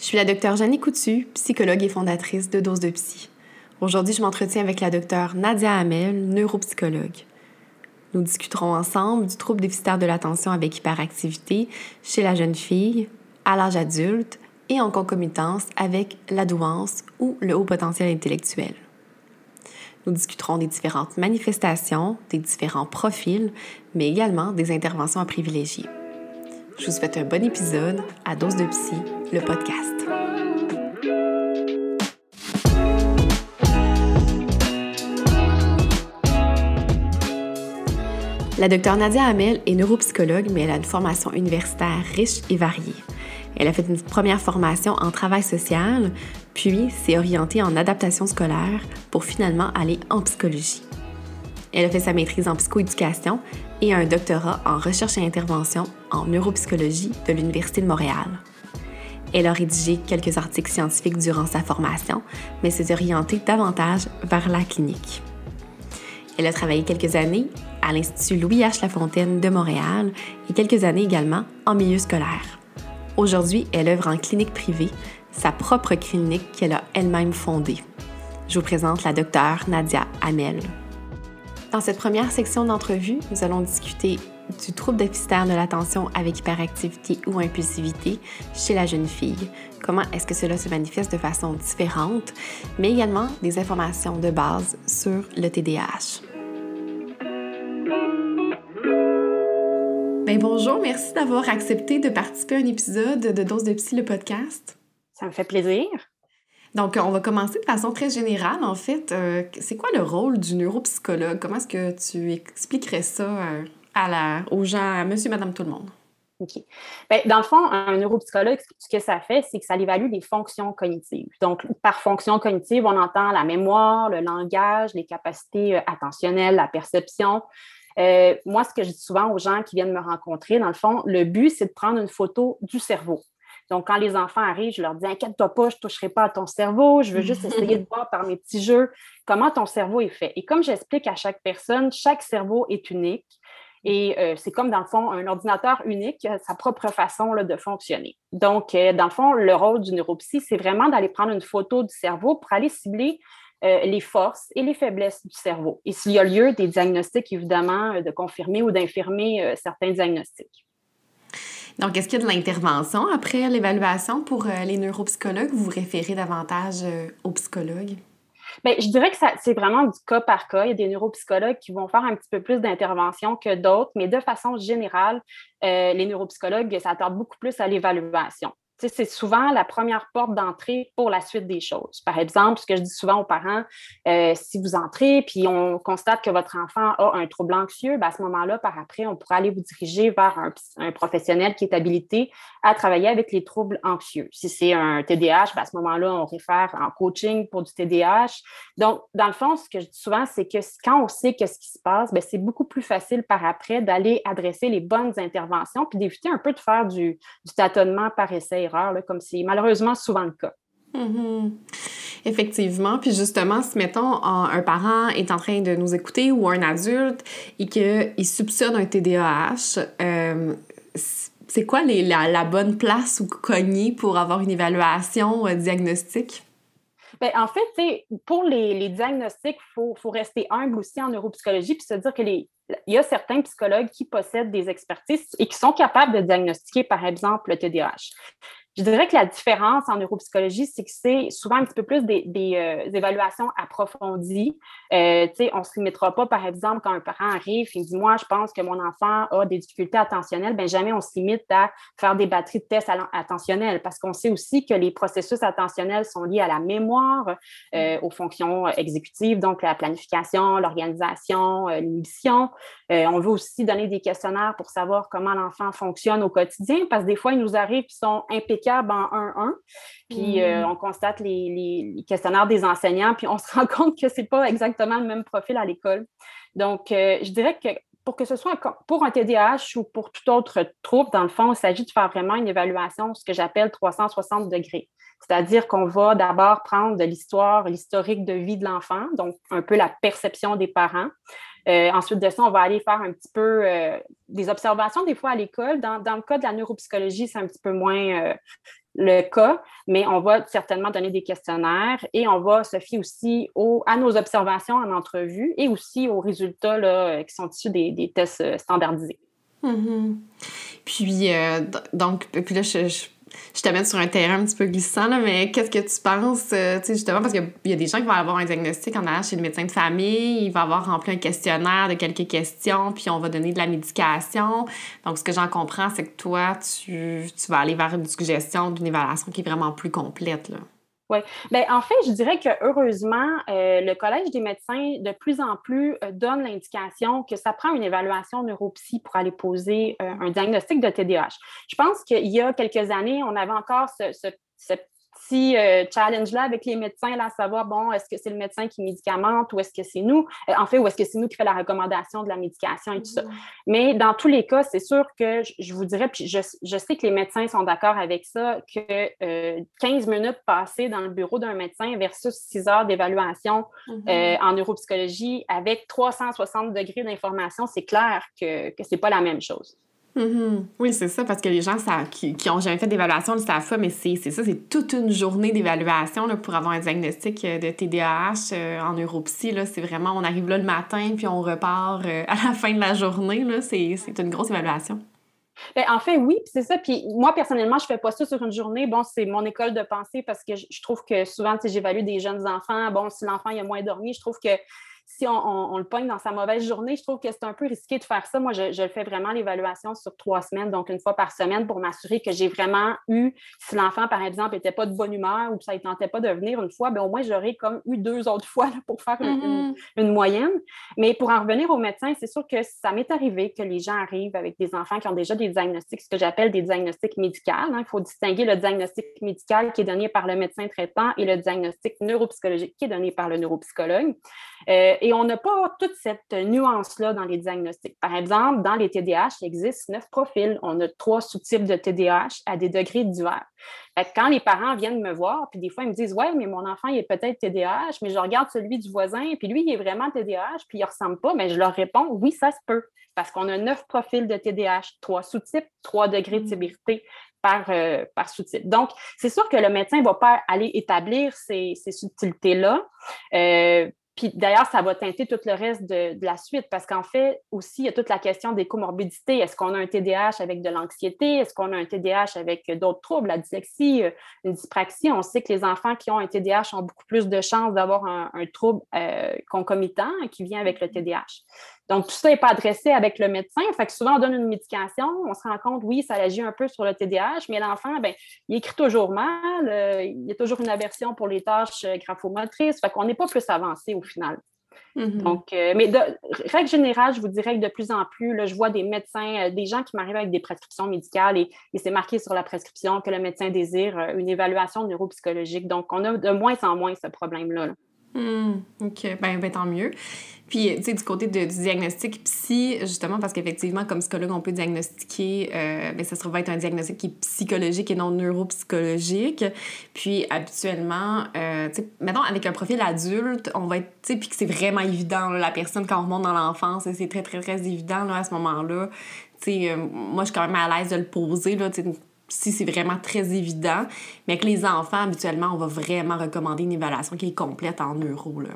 Je suis la docteure Jeannie Coutu, psychologue et fondatrice de Dose de Psy. Aujourd'hui, je m'entretiens avec la docteure Nadia Hamel, neuropsychologue. Nous discuterons ensemble du trouble déficitaire de l'attention avec hyperactivité chez la jeune fille, à l'âge adulte et en concomitance avec la douance ou le haut potentiel intellectuel. Nous discuterons des différentes manifestations, des différents profils, mais également des interventions à privilégier. Je vous souhaite un bon épisode à Dose de Psy, le podcast. La docteure Nadia Hamel est neuropsychologue, mais elle a une formation universitaire riche et variée. Elle a fait une première formation en travail social, puis s'est orientée en adaptation scolaire pour finalement aller en psychologie. Elle a fait sa maîtrise en psychoéducation et un doctorat en recherche et intervention en neuropsychologie de l'Université de Montréal. Elle a rédigé quelques articles scientifiques durant sa formation, mais s'est orientée davantage vers la clinique. Elle a travaillé quelques années à l'Institut Louis H. Lafontaine de Montréal et quelques années également en milieu scolaire. Aujourd'hui, elle œuvre en clinique privée, sa propre clinique qu'elle a elle-même fondée. Je vous présente la docteure Nadia Hamel. Dans cette première section d'entrevue, nous allons discuter du trouble déficitaire de l'attention avec hyperactivité ou impulsivité chez la jeune fille. Comment est-ce que cela se manifeste de façon différente, mais également des informations de base sur le TDAH. Ben bonjour, merci d'avoir accepté de participer à un épisode de Dose de Psy, le podcast. Ça me fait plaisir. Donc, on va commencer de façon très générale, en fait. Euh, c'est quoi le rôle du neuropsychologue? Comment est-ce que tu expliquerais ça euh, à la, aux gens, à monsieur, madame, tout le monde? OK. Bien, dans le fond, un neuropsychologue, ce que ça fait, c'est que ça évalue les fonctions cognitives. Donc, par fonction cognitive, on entend la mémoire, le langage, les capacités euh, attentionnelles, la perception. moi, ce que je dis souvent aux gens qui viennent me rencontrer, dans le fond, le but, c'est de prendre une photo du cerveau. Donc, quand les enfants arrivent, je leur dis Inquiète-toi pas, je ne toucherai pas à ton cerveau, je veux juste essayer de voir par mes petits jeux comment ton cerveau est fait. Et comme j'explique à chaque personne, chaque cerveau est unique. Et euh, c'est comme, dans le fond, un ordinateur unique, a sa propre façon de fonctionner. Donc, euh, dans le fond, le rôle du neuropsy, c'est vraiment d'aller prendre une photo du cerveau pour aller cibler euh, les forces et les faiblesses du cerveau. Et s'il y a lieu, des diagnostics, évidemment, de confirmer ou d'infirmer certains diagnostics. Donc, est-ce qu'il y a de l'intervention après l'évaluation pour euh, les neuropsychologues? Vous vous référez davantage euh, aux psychologues? Bien, je dirais que c'est vraiment du cas par cas. Il y a des neuropsychologues qui vont faire un petit peu plus d'intervention que d'autres, mais de façon générale, euh, les neuropsychologues s'attardent beaucoup plus à l'évaluation c'est souvent la première porte d'entrée pour la suite des choses. Par exemple, ce que je dis souvent aux parents, euh, si vous entrez puis on constate que votre enfant a un trouble anxieux, ben, à ce moment-là, par après, on pourra aller vous diriger vers un, professionnel qui est habilité à travailler avec les troubles anxieux. Si c'est un TDAH, ben, à ce moment-là, on réfère en coaching pour du TDAH. Donc, dans le fond, ce que je dis souvent, c'est que quand on sait qu'est-ce qui se passe, ben, c'est beaucoup plus facile par après d'aller adresser les bonnes interventions puis d'éviter un peu de faire du, du tâtonnement par essai comme c'est malheureusement souvent le cas. Mm-hmm. Effectivement. Puis justement, si, mettons, un parent est en train de nous écouter ou un adulte et qu'il soupçonne un TDAH, euh, c'est quoi la, bonne place ou cogner pour avoir une évaluation euh, diagnostique? Bien, en fait, pour les, diagnostics, il faut, rester humble aussi en neuropsychologie puis se dire que les, il y a certains psychologues qui possèdent des expertises et qui sont capables de diagnostiquer, par exemple, le TDAH. Je dirais que la différence en neuropsychologie, c'est que c'est souvent un petit peu plus des, euh, évaluations approfondies. Euh, on ne se limitera pas, par exemple, quand un parent arrive et dit Moi, je pense que mon enfant a des difficultés attentionnelles, bien, jamais on se limite à faire des batteries de tests attentionnels parce qu'on sait aussi que les processus attentionnels sont liés à la mémoire, euh, aux fonctions exécutives, donc la planification, l'organisation, l'inhibition. On veut aussi donner des questionnaires pour savoir comment l'enfant fonctionne au quotidien parce que des fois, il nous arrive qu'ils sont impécables en 1-1. Puis euh, mm. on constate les, questionnaires des enseignants, puis on se rend compte que ce n'est pas exactement le même profil à l'école. Donc, euh, je dirais que pour que ce soit pour un TDAH ou pour tout autre trouble, dans le fond, il s'agit de faire vraiment une évaluation, ce que j'appelle 360 degrés. C'est-à-dire qu'on va d'abord prendre de l'histoire, l'historique de vie de l'enfant, donc un peu la perception des parents. Euh, ensuite de ça, on va aller faire un petit peu euh, des observations des fois à l'école. Dans, le cas de la neuropsychologie, c'est un petit peu moins, euh, le cas, mais on va certainement donner des questionnaires et on va se fier aussi à nos observations en entrevue et aussi aux résultats là, qui sont issus des, tests euh, standardisés. Mm-hmm. Puis, donc, puis là, je je t'amène sur un terrain un petit peu glissant, là, mais qu'est-ce que tu penses, euh, tu justement, parce qu'il y a des gens qui vont avoir un diagnostic en allant chez le médecin de famille, il va avoir rempli un questionnaire de quelques questions, puis on va donner de la médication. Donc, ce que j'en comprends, c'est que toi, tu, tu vas aller vers une suggestion d'une évaluation qui est vraiment plus complète, là. Oui. Bien, en fait, je dirais que heureusement, euh, le Collège des médecins de plus en plus euh, donne l'indication que ça prend une évaluation neuropsy pour aller poser euh, un diagnostic de TDAH. Je pense qu'il y a quelques années, on avait encore ce, ce, ce petit euh, challenge-là avec les médecins, là, à savoir, bon, est-ce que c'est le médecin qui médicamente ou est-ce que c'est nous? Euh, en fait, ou est-ce que c'est nous qui fait la recommandation de la médication et tout ça? Mm-hmm. Mais dans tous les cas, c'est sûr que je, vous dirais, puis je, sais que les médecins sont d'accord avec ça, que 15 euh, minutes passées dans le bureau d'un médecin versus 6 heures d'évaluation mm-hmm. en neuropsychologie avec 360 degrés d'information, c'est clair que ce n'est pas la même chose. Mm-hmm. Oui, c'est ça, parce que les gens ça, qui, qui ont jamais fait d'évaluation le savent pas, mais c'est ça, c'est toute une journée d'évaluation pour avoir un diagnostic euh, de TDAH euh, en neuropsy. C'est vraiment, on arrive là le matin, puis on repart euh, à la fin de la journée. C'est une grosse évaluation. Ben, en fait, oui, c'est ça. Puis moi, personnellement, je ne fais pas ça sur une journée. Bon, c'est mon école de pensée parce que je, trouve que souvent, j'évalue des jeunes enfants. Bon, si l'enfant a moins dormi, je trouve que si on, le pogne dans sa mauvaise journée, je trouve que c'est un peu risqué de faire ça. Moi, je, je fais vraiment l'évaluation sur trois semaines, donc une fois par semaine, pour m'assurer que j'ai vraiment eu, si l'enfant, par exemple, n'était pas de bonne humeur ou que ça ne tentait pas de venir une fois, bien, au moins, j'aurais comme eu deux autres fois pour faire mm-hmm. une, moyenne. Mais pour en revenir au médecin, c'est sûr que ça m'est arrivé que les gens arrivent avec des enfants qui ont déjà des diagnostics, ce que j'appelle des diagnostics médicaux. Hein. Il faut distinguer le diagnostic médical qui est donné par le médecin traitant et le diagnostic neuropsychologique qui est donné par le neuropsychologue. Euh, et on n'a pas toute cette nuance-là dans les diagnostics. Par exemple, dans les TDAH, il existe neuf profils. On a trois sous-types de TDAH à des degrés divers. quand les parents viennent me voir, puis des fois, ils me disent Ouais, mais mon enfant, il est peut-être TDAH, mais je regarde celui du voisin, puis lui, il est vraiment TDAH, puis il ne ressemble pas, mais je leur réponds Oui, ça se peut. Parce qu'on a neuf profils de TDAH, trois sous-types, trois degrés de mm. sévérité par, euh, par sous-type. Donc, c'est sûr que le médecin ne va pas aller établir ces, ces subtilités-là. Euh, puis d'ailleurs, ça va teinter tout le reste de, la suite parce qu'en fait, aussi, il y a toute la question des comorbidités. Est-ce qu'on a un TDAH avec de l'anxiété? Est-ce qu'on a un TDAH avec d'autres troubles, la dyslexie, euh, une dyspraxie? On sait que les enfants qui ont un TDAH ont beaucoup plus de chances d'avoir un, trouble euh, concomitant qui vient avec le TDAH. Donc, tout ça n'est pas adressé avec le médecin. Fait que souvent, on donne une médication, on se rend compte, oui, ça agit un peu sur le TDAH, mais l'enfant, ben, il écrit toujours mal, euh, il y a toujours une aversion pour les tâches euh, graphomotrices. Fait qu'on n'est pas plus avancé au final. Mm-hmm. Donc, euh, mais de règle générale, je vous dirais que de plus en plus, là, je vois des médecins, des gens qui m'arrivent avec des prescriptions médicales et, c'est marqué sur la prescription que le médecin désire une évaluation neuropsychologique. Donc, on a de moins en moins ce problème-là. là Hmm, OK, ben, ben, tant mieux. Puis, tu sais, du côté de, du diagnostic psy, justement, parce qu'effectivement, comme psychologue, on peut diagnostiquer, euh, ben, ça se va être un diagnostic qui est psychologique et non neuropsychologique. Puis, habituellement, euh, tu sais, maintenant, avec un profil adulte, on va être, tu sais, puis que c'est vraiment évident, la personne, quand on remonte dans l'enfance, c'est très, très, très évident, là, à ce moment-là. Tu sais, euh, moi, je suis quand même à l'aise de le poser, là, tu sais, si c'est vraiment très évident. Mais avec les enfants, habituellement, on va vraiment recommander une évaluation qui est complète en euros. Là.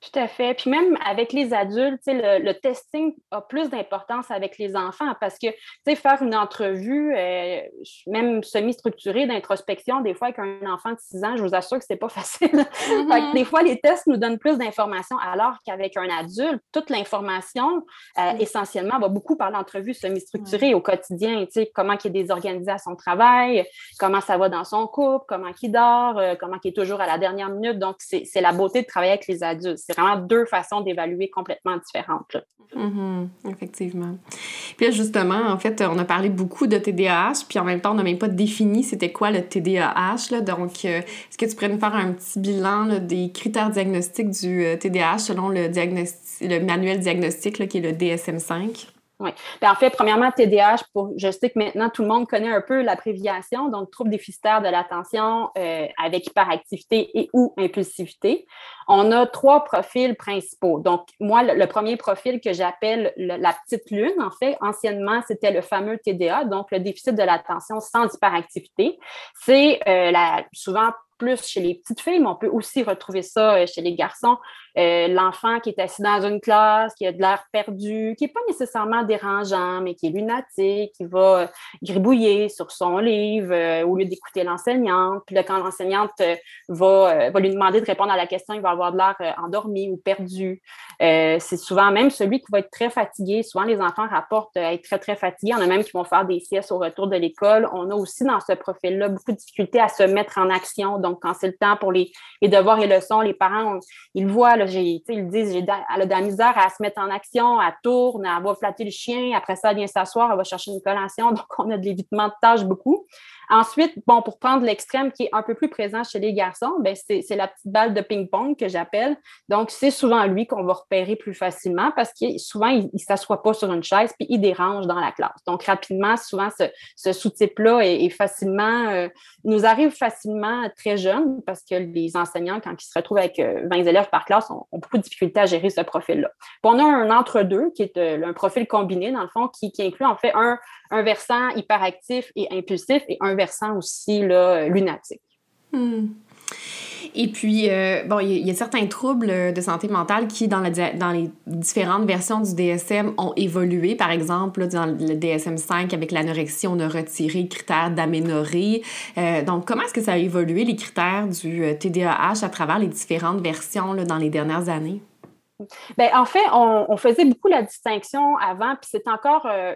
Tout à fait. Puis même avec les adultes, le, le testing a plus d'importance avec les enfants parce que faire une entrevue, euh, même semi-structurée d'introspection, des fois avec un enfant de 6 ans, je vous assure que c'est pas facile. Mm-hmm. des fois, les tests nous donnent plus d'informations alors qu'avec un adulte, toute l'information, euh, mm. essentiellement, va beaucoup par l'entrevue semi-structurée au quotidien. Comment il est désorganisé à son travail, comment ça va dans son couple, comment il dort, euh, comment il est toujours à la dernière minute. Donc, c'est la beauté de travailler avec les adultes c'est vraiment deux façons d'évaluer complètement différentes. Mm-hmm. effectivement. Puis justement, en fait, on a parlé beaucoup de TDAH, puis en même temps, on n'a même pas défini c'était quoi le TDAH. Là. Donc, euh, est-ce que tu pourrais nous faire un petit bilan des critères diagnostiques du TDAH euh, selon le, diagnostic, le manuel diagnostique qui est le DSM-5? Oui. Ben, en fait, premièrement, TDAH, je sais que maintenant tout le monde connaît un peu l'abréviation, donc trouble déficitaire de l'attention euh, avec hyperactivité et ou impulsivité. On a trois profils principaux. Donc, moi, le, premier profil que j'appelle la petite lune, en fait, anciennement, c'était le fameux TDA, donc le déficit de l'attention sans hyperactivité. C'est euh, souvent plus chez les petites filles, mais on peut aussi retrouver ça euh, chez les garçons. Euh, l'enfant qui est assis dans une classe, qui a de l'air perdu, qui n'est pas nécessairement dérangeant, mais qui est lunatique, qui va euh, gribouiller sur son livre au lieu d'écouter l'enseignante. Puis là, quand l'enseignante va, va, lui demander de répondre à la question, il va avoir de l'air endormi ou perdu. c'est souvent même celui qui va être très fatigué. Souvent, les enfants rapportent être très, très fatigués. On a même qui vont faire des siestes au retour de l'école. On a aussi dans ce profil-là beaucoup de difficultés à se mettre en action. Donc, quand c'est le temps pour les, devoirs et leçons, les parents, ils voient, ils disent, elle a de la misère à se mettre en action, elle tourne, elle va flatter le chien, après ça, elle vient s'asseoir, elle va chercher une collation. Donc, on a de l'évitement de tâches beaucoup. Ensuite, bon, pour prendre l'extrême qui est un peu plus présent chez les garçons, ben c'est la petite balle de ping-pong que j'appelle. Donc, c'est souvent lui qu'on va repérer plus facilement parce que souvent, il ne s'assoit pas sur une chaise puis il dérange dans la classe. Donc, rapidement, souvent, ce, sous-type-là est, facilement, euh, nous arrive facilement très jeune parce que les enseignants, quand ils se retrouvent avec 20 euh, élèves par classe, ont, beaucoup de difficultés à gérer ce profil-là. On a un entre-deux qui est euh, un profil combiné, dans le fond, qui, qui inclut en fait un, un versant hyperactif et impulsif et un versant aussi là, lunatique. Hmm. Et puis, euh, bon, il y, a certains troubles de santé mentale qui, dans, la, dans les différentes versions du DSM, ont évolué. Par exemple, dans le DSM-5, avec l'anorexie, on a retiré le critère d'aménorrhée. Euh, donc, comment est-ce que ça a évolué, les critères du TDAH, à travers les différentes versions là, dans les dernières années? Bien, en fait, on, faisait beaucoup la distinction avant, puis c'est encore euh,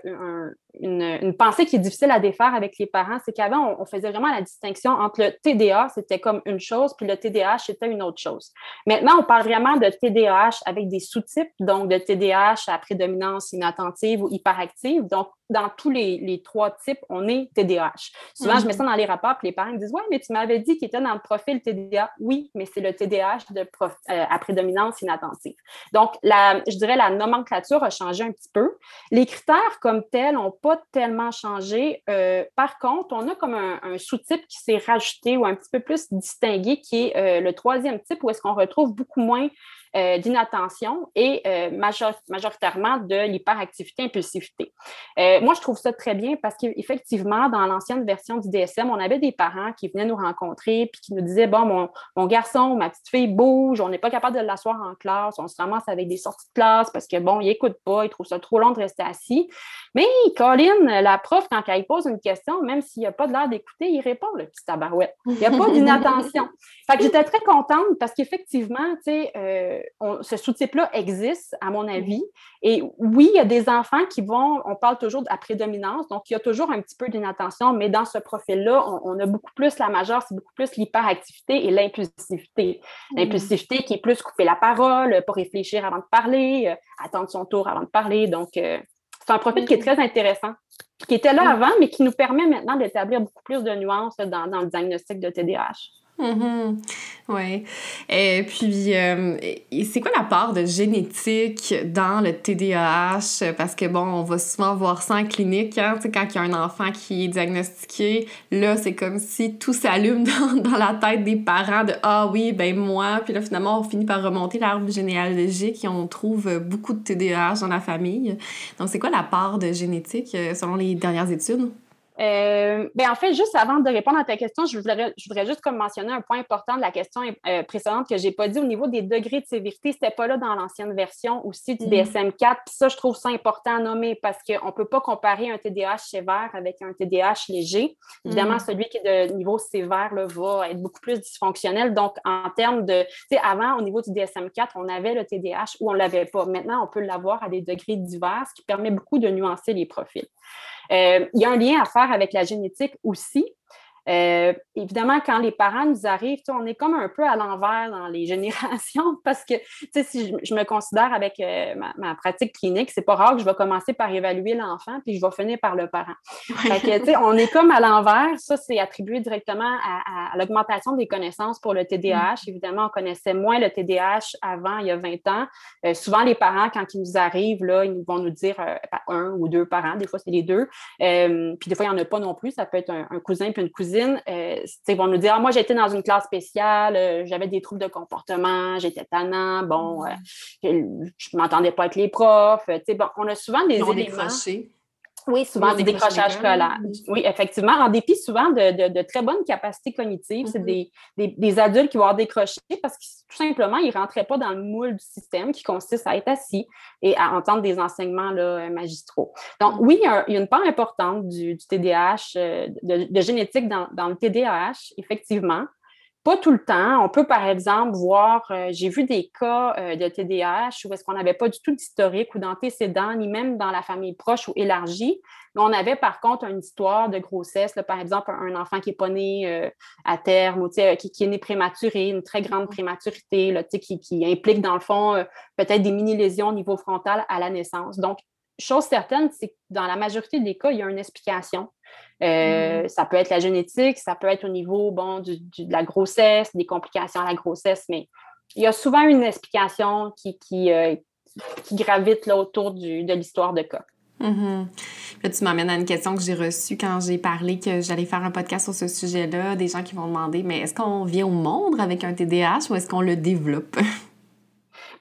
une, pensée qui est difficile à défaire avec les parents, c'est qu'avant, on, faisait vraiment la distinction entre le TDA, c'était comme une chose, puis le TDAH, c'était une autre chose. Maintenant, on parle vraiment de TDAH avec des sous-types, donc de TDAH à prédominance inattentive ou hyperactive. Donc, dans tous les, trois types, on est TDAH. Souvent, je mets mm-hmm. ça dans les rapports, puis les parents me disent Ouais, mais tu m'avais dit qu'il était dans le profil TDA. Oui, mais c'est le TDAH de euh, à prédominance inattentive. Donc, la, je dirais la nomenclature a changé un petit peu. Les critères comme tels n'ont pas tellement changé. Euh, par contre, on a comme un, sous-type qui s'est rajouté ou un petit peu plus distingué, qui est euh, le troisième type, où est-ce qu'on retrouve beaucoup moins euh, d'inattention et euh, majoritairement de l'hyperactivité impulsivité. Euh, moi, je trouve ça très bien parce qu'effectivement, dans l'ancienne version du DSM, on avait des parents qui venaient nous rencontrer puis qui nous disaient Bon, mon, mon garçon, ma petite fille bouge, on n'est pas capable de l'asseoir en classe, on se ramasse avec des sorties de classe parce que bon, il n'écoute pas, il trouve ça trop long de rester assis. Mais Colin, la prof, quand elle pose une question, même s'il n'y a pas de l'air d'écouter, il répond, le petit tabarouette. Il n'y a pas d'inattention. fait que j'étais très contente parce qu'effectivement, tu sais, ce sous-type-là existe, à mon avis. Et oui, il y a des enfants qui vont, on parle toujours de la prédominance, donc il y a toujours un petit peu d'inattention, mais dans ce profil-là, on, a beaucoup plus la majeure, c'est beaucoup plus l'hyperactivité et l'impulsivité. Mm. L'impulsivité qui est plus couper la parole, pas réfléchir avant de parler, euh, attendre son tour avant de parler. Donc, euh, c'est un profil qui est mm. très intéressant, qui était là avant, mais qui nous permet maintenant d'établir beaucoup plus de nuances dans, dans le diagnostic de TDAH. Mm-hmm. Oui. Et puis, euh, c'est quoi la part de génétique dans le TDAH? Parce que, bon, on va souvent voir ça en clinique, hein, quand il y a un enfant qui est diagnostiqué, là, c'est comme si tout s'allume dans, dans, la tête des parents de « Ah oui, ben moi », puis là, finalement, on finit par remonter l'arbre généalogique et on trouve beaucoup de TDAH dans la famille. Donc, c'est quoi la part de génétique euh, selon les dernières études? Euh, ben en fait, juste avant de répondre à ta question, je voudrais, je voudrais juste comme mentionner un point important de la question euh, précédente que je n'ai pas dit au niveau des degrés de sévérité. Ce n'était pas là dans l'ancienne version aussi du DSM-4. Mm. Puis ça, je trouve ça important à nommer parce qu'on ne peut pas comparer un TDAH sévère avec un TDAH léger. Évidemment, mm. celui qui est de niveau sévère là, va être beaucoup plus dysfonctionnel. Donc, en termes de. Tu sais, avant, au niveau du DSM-4, on avait le TDAH ou on ne l'avait pas. Maintenant, on peut l'avoir à des degrés divers, ce qui permet beaucoup de nuancer les profils. Euh, il y a un lien à faire avec la génétique aussi. Euh, évidemment, quand les parents nous arrivent, on est comme un peu à l'envers dans les générations parce que si je, me considère avec euh, ma, pratique clinique, c'est pas rare que je vais commencer par évaluer l'enfant puis je vais finir par le parent. on est comme à l'envers. Ça, c'est attribué directement à, l'augmentation des connaissances pour le TDAH. Mm. Évidemment, on connaissait moins le TDAH avant, il y a 20 ans. Euh, souvent, les parents, quand ils nous arrivent, là, ils vont nous dire un ou deux parents, des fois, c'est les deux. puis des fois, il n'y en a pas non plus. Ça peut être un, un cousin puis une cousine euh, ils vont nous dire ah, Moi, j'étais dans une classe spéciale, euh, j'avais des troubles de comportement, j'étais tannant, bon, euh, je ne m'entendais pas avec les profs. Bon, on a souvent des éléments. Oui, souvent des décrochages scolaires. Oui, effectivement, en dépit souvent de, très bonnes capacités cognitives, c'est mm-hmm. des, adultes qui vont avoir décroché parce que tout simplement, ils ne rentraient pas dans le moule du système qui consiste à être assis et à entendre des enseignements là, magistraux. Donc, oui, il y, a, une part importante du, TDAH, euh, de, génétique dans, dans le TDAH, effectivement. Pas tout le temps. On peut, par exemple, voir, euh, j'ai vu des cas euh, de TDAH où est-ce qu'on n'avait pas du tout d'historique ou d'antécédent, ni même dans la famille proche ou élargie. Mais on avait, par contre, une histoire de grossesse, par exemple, un enfant qui n'est pas né euh, à terme ou qui, qui, est né prématuré, une très grande prématurité, là, qui, qui implique, dans le fond, peut-être des mini-lésions au niveau frontal à la naissance. Donc, chose certaine, c'est que dans la majorité des cas, il y a une explication. Euh, mm. Ça peut être la génétique, ça peut être au niveau bon, de la grossesse, des complications à la grossesse, mais il y a souvent une explication qui, qui, euh, gravite là, autour de l'histoire de cas. Mm-hmm. Là, tu m'amènes à une question que j'ai reçue quand j'ai parlé que j'allais faire un podcast sur ce sujet-là. Des gens qui vont demander, mais est-ce qu'on vient au monde avec un TDAH ou est-ce qu'on le développe?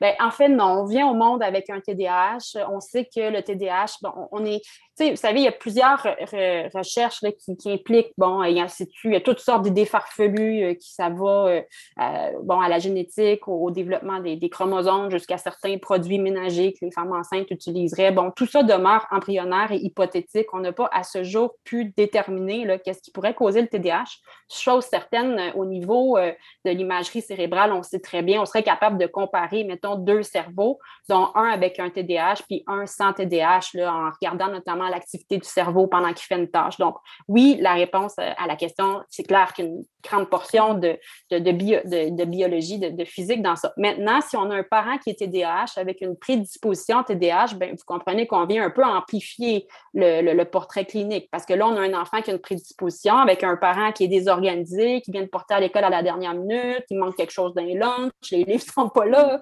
Bien, en fait, non. On vient au monde avec un TDAH. On sait que le TDAH, bon, on est vous savez, il y a plusieurs recherches qui, impliquent, bon, il y, a, toutes sortes d'idées farfelues euh, qui ça va euh, bon, à la génétique, au, développement des, chromosomes, jusqu'à certains produits ménagers que les femmes enceintes utiliseraient. Bon, tout ça demeure embryonnaire et hypothétique. On n'a pas à ce jour pu déterminer qu'est-ce qui pourrait causer le TDAH. Chose certaine, euh, au niveau de l'imagerie cérébrale, on sait très bien, on serait capable de comparer, mettons, deux cerveaux, dont un avec un TDAH puis un sans TDAH, là, en regardant notamment l'activité du cerveau pendant qu'il fait une tâche. Donc, oui, la réponse euh, à la question, c'est clair qu'une grande portion de, de, de, biologie, de, physique dans ça. Maintenant, si on a un parent qui est TDAH avec une prédisposition TDAH, bien, vous comprenez qu'on vient un peu amplifier le, portrait clinique parce que là, on a un enfant qui a une prédisposition avec un parent qui est désorganisé, qui vient de porter à l'école à la dernière minute, il manque quelque chose dans les lunchs, les livres ne sont pas là.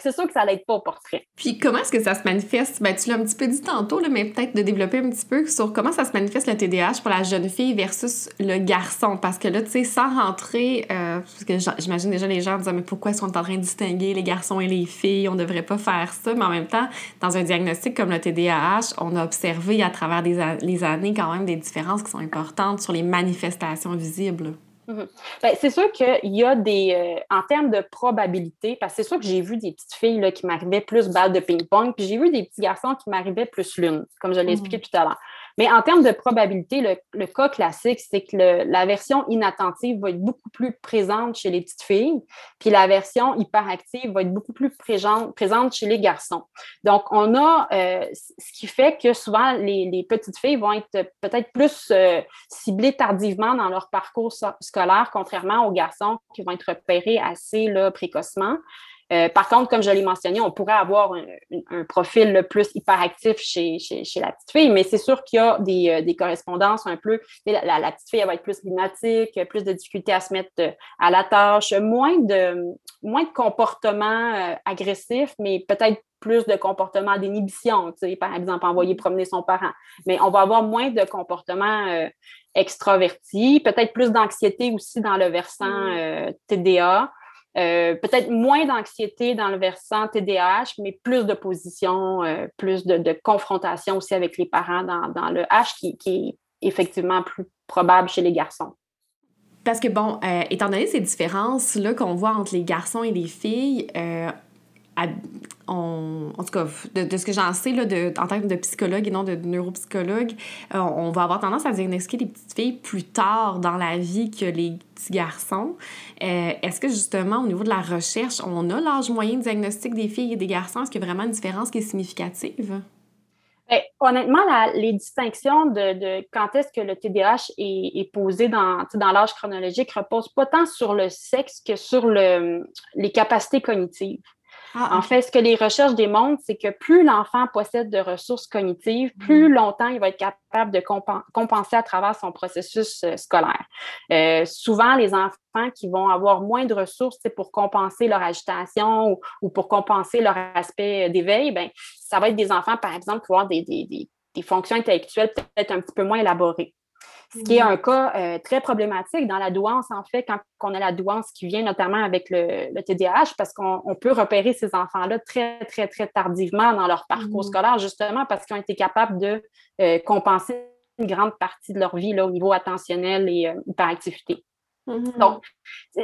c'est sûr que ça n'aide pas au portrait. Puis comment est-ce que ça se manifeste? Ben, tu l'as un petit peu dit tantôt, mais peut-être de développer un petit peu sur comment ça se manifeste le TDAH pour la jeune fille versus le garçon. Parce que là, tu sais, sans rentrer, euh, parce que j'imagine déjà les gens disent Mais pourquoi est-ce qu'on est en train de distinguer les garçons et les filles? On devrait pas faire ça. Mais en même temps, dans un diagnostic comme le TDAH, on a observé à travers les années quand même des différences qui sont importantes sur les manifestations visibles. Ben, c'est sûr qu'il y a des. Euh, en termes de probabilité, parce que c'est sûr que j'ai vu des petites filles là, qui m'arrivaient plus balles de ping-pong, puis j'ai vu des petits garçons qui m'arrivaient plus lune, comme je l'ai expliqué mhm. tout à l'heure. Mais en termes de probabilité, le, cas classique, c'est que la version inattentive va être beaucoup plus présente chez les petites filles, puis la version hyperactive va être beaucoup plus présente, chez les garçons. Donc, on a euh, ce qui fait que souvent, les, petites filles vont être peut-être plus euh, ciblées tardivement dans leur parcours scolaire, contrairement aux garçons qui vont être repérés assez précocement. Euh, par contre, comme je l'ai mentionné, on pourrait avoir un, profil le plus hyperactif chez, chez, chez, la petite fille, mais c'est sûr qu'il y a des, euh, des, correspondances un peu. La, la, petite fille, elle va être plus climatique, plus de difficultés à se mettre euh, à la tâche, moins de, moins de comportements agressifs, mais peut-être plus de comportements d'inhibition, par exemple, envoyer promener son parent. Mais on va avoir moins de comportements extravertis, peut-être plus d'anxiété aussi dans le versant mmh. TDA. Euh, peut-être moins d'anxiété dans le versant TDAH, mais plus de position, euh, plus de, confrontation aussi avec les parents dans, le H qui, est effectivement plus probable chez les garçons. Parce que, bon, euh, étant donné ces différences-là qu'on voit entre les garçons et les filles, en tout cas, de, ce que j'en sais là, en tant que de psychologue et non de neuropsychologue, euh, on va avoir tendance à diagnostiquer les petites filles plus tard dans la vie que les petits garçons. Euh, est-ce que justement, au niveau de la recherche, on a l'âge moyen de diagnostic des filles et des garçons? Est-ce qu'il y a vraiment une différence qui est significative? Ben, honnêtement, les distinctions de, quand est-ce que le TDAH est, posé dans, dans l'âge chronologique reposent pas tant sur le sexe que sur le, les capacités cognitives. Ah, en fait, ce que les recherches démontrent, c'est que plus l'enfant possède de ressources cognitives, plus mm. longtemps il va être capable de compenser à travers son processus euh, scolaire. Euh, souvent, les enfants qui vont avoir moins de ressources pour compenser leur agitation ou, pour compenser leur aspect d'éveil, ben, ça va être des enfants, par exemple, qui vont avoir des, des fonctions intellectuelles peut-être un petit peu moins élaborées. Ce qui est un cas euh, très problématique dans la douance, en fait, quand on a la douance qui vient notamment avec le, le TDAH, parce qu'on peut repérer ces enfants-là très, très, très tardivement dans leur parcours mmh. scolaire, justement parce qu'ils ont été capables de euh, compenser une grande partie de leur vie là, au niveau attentionnel et euh, hyperactivité. Mmh. Donc,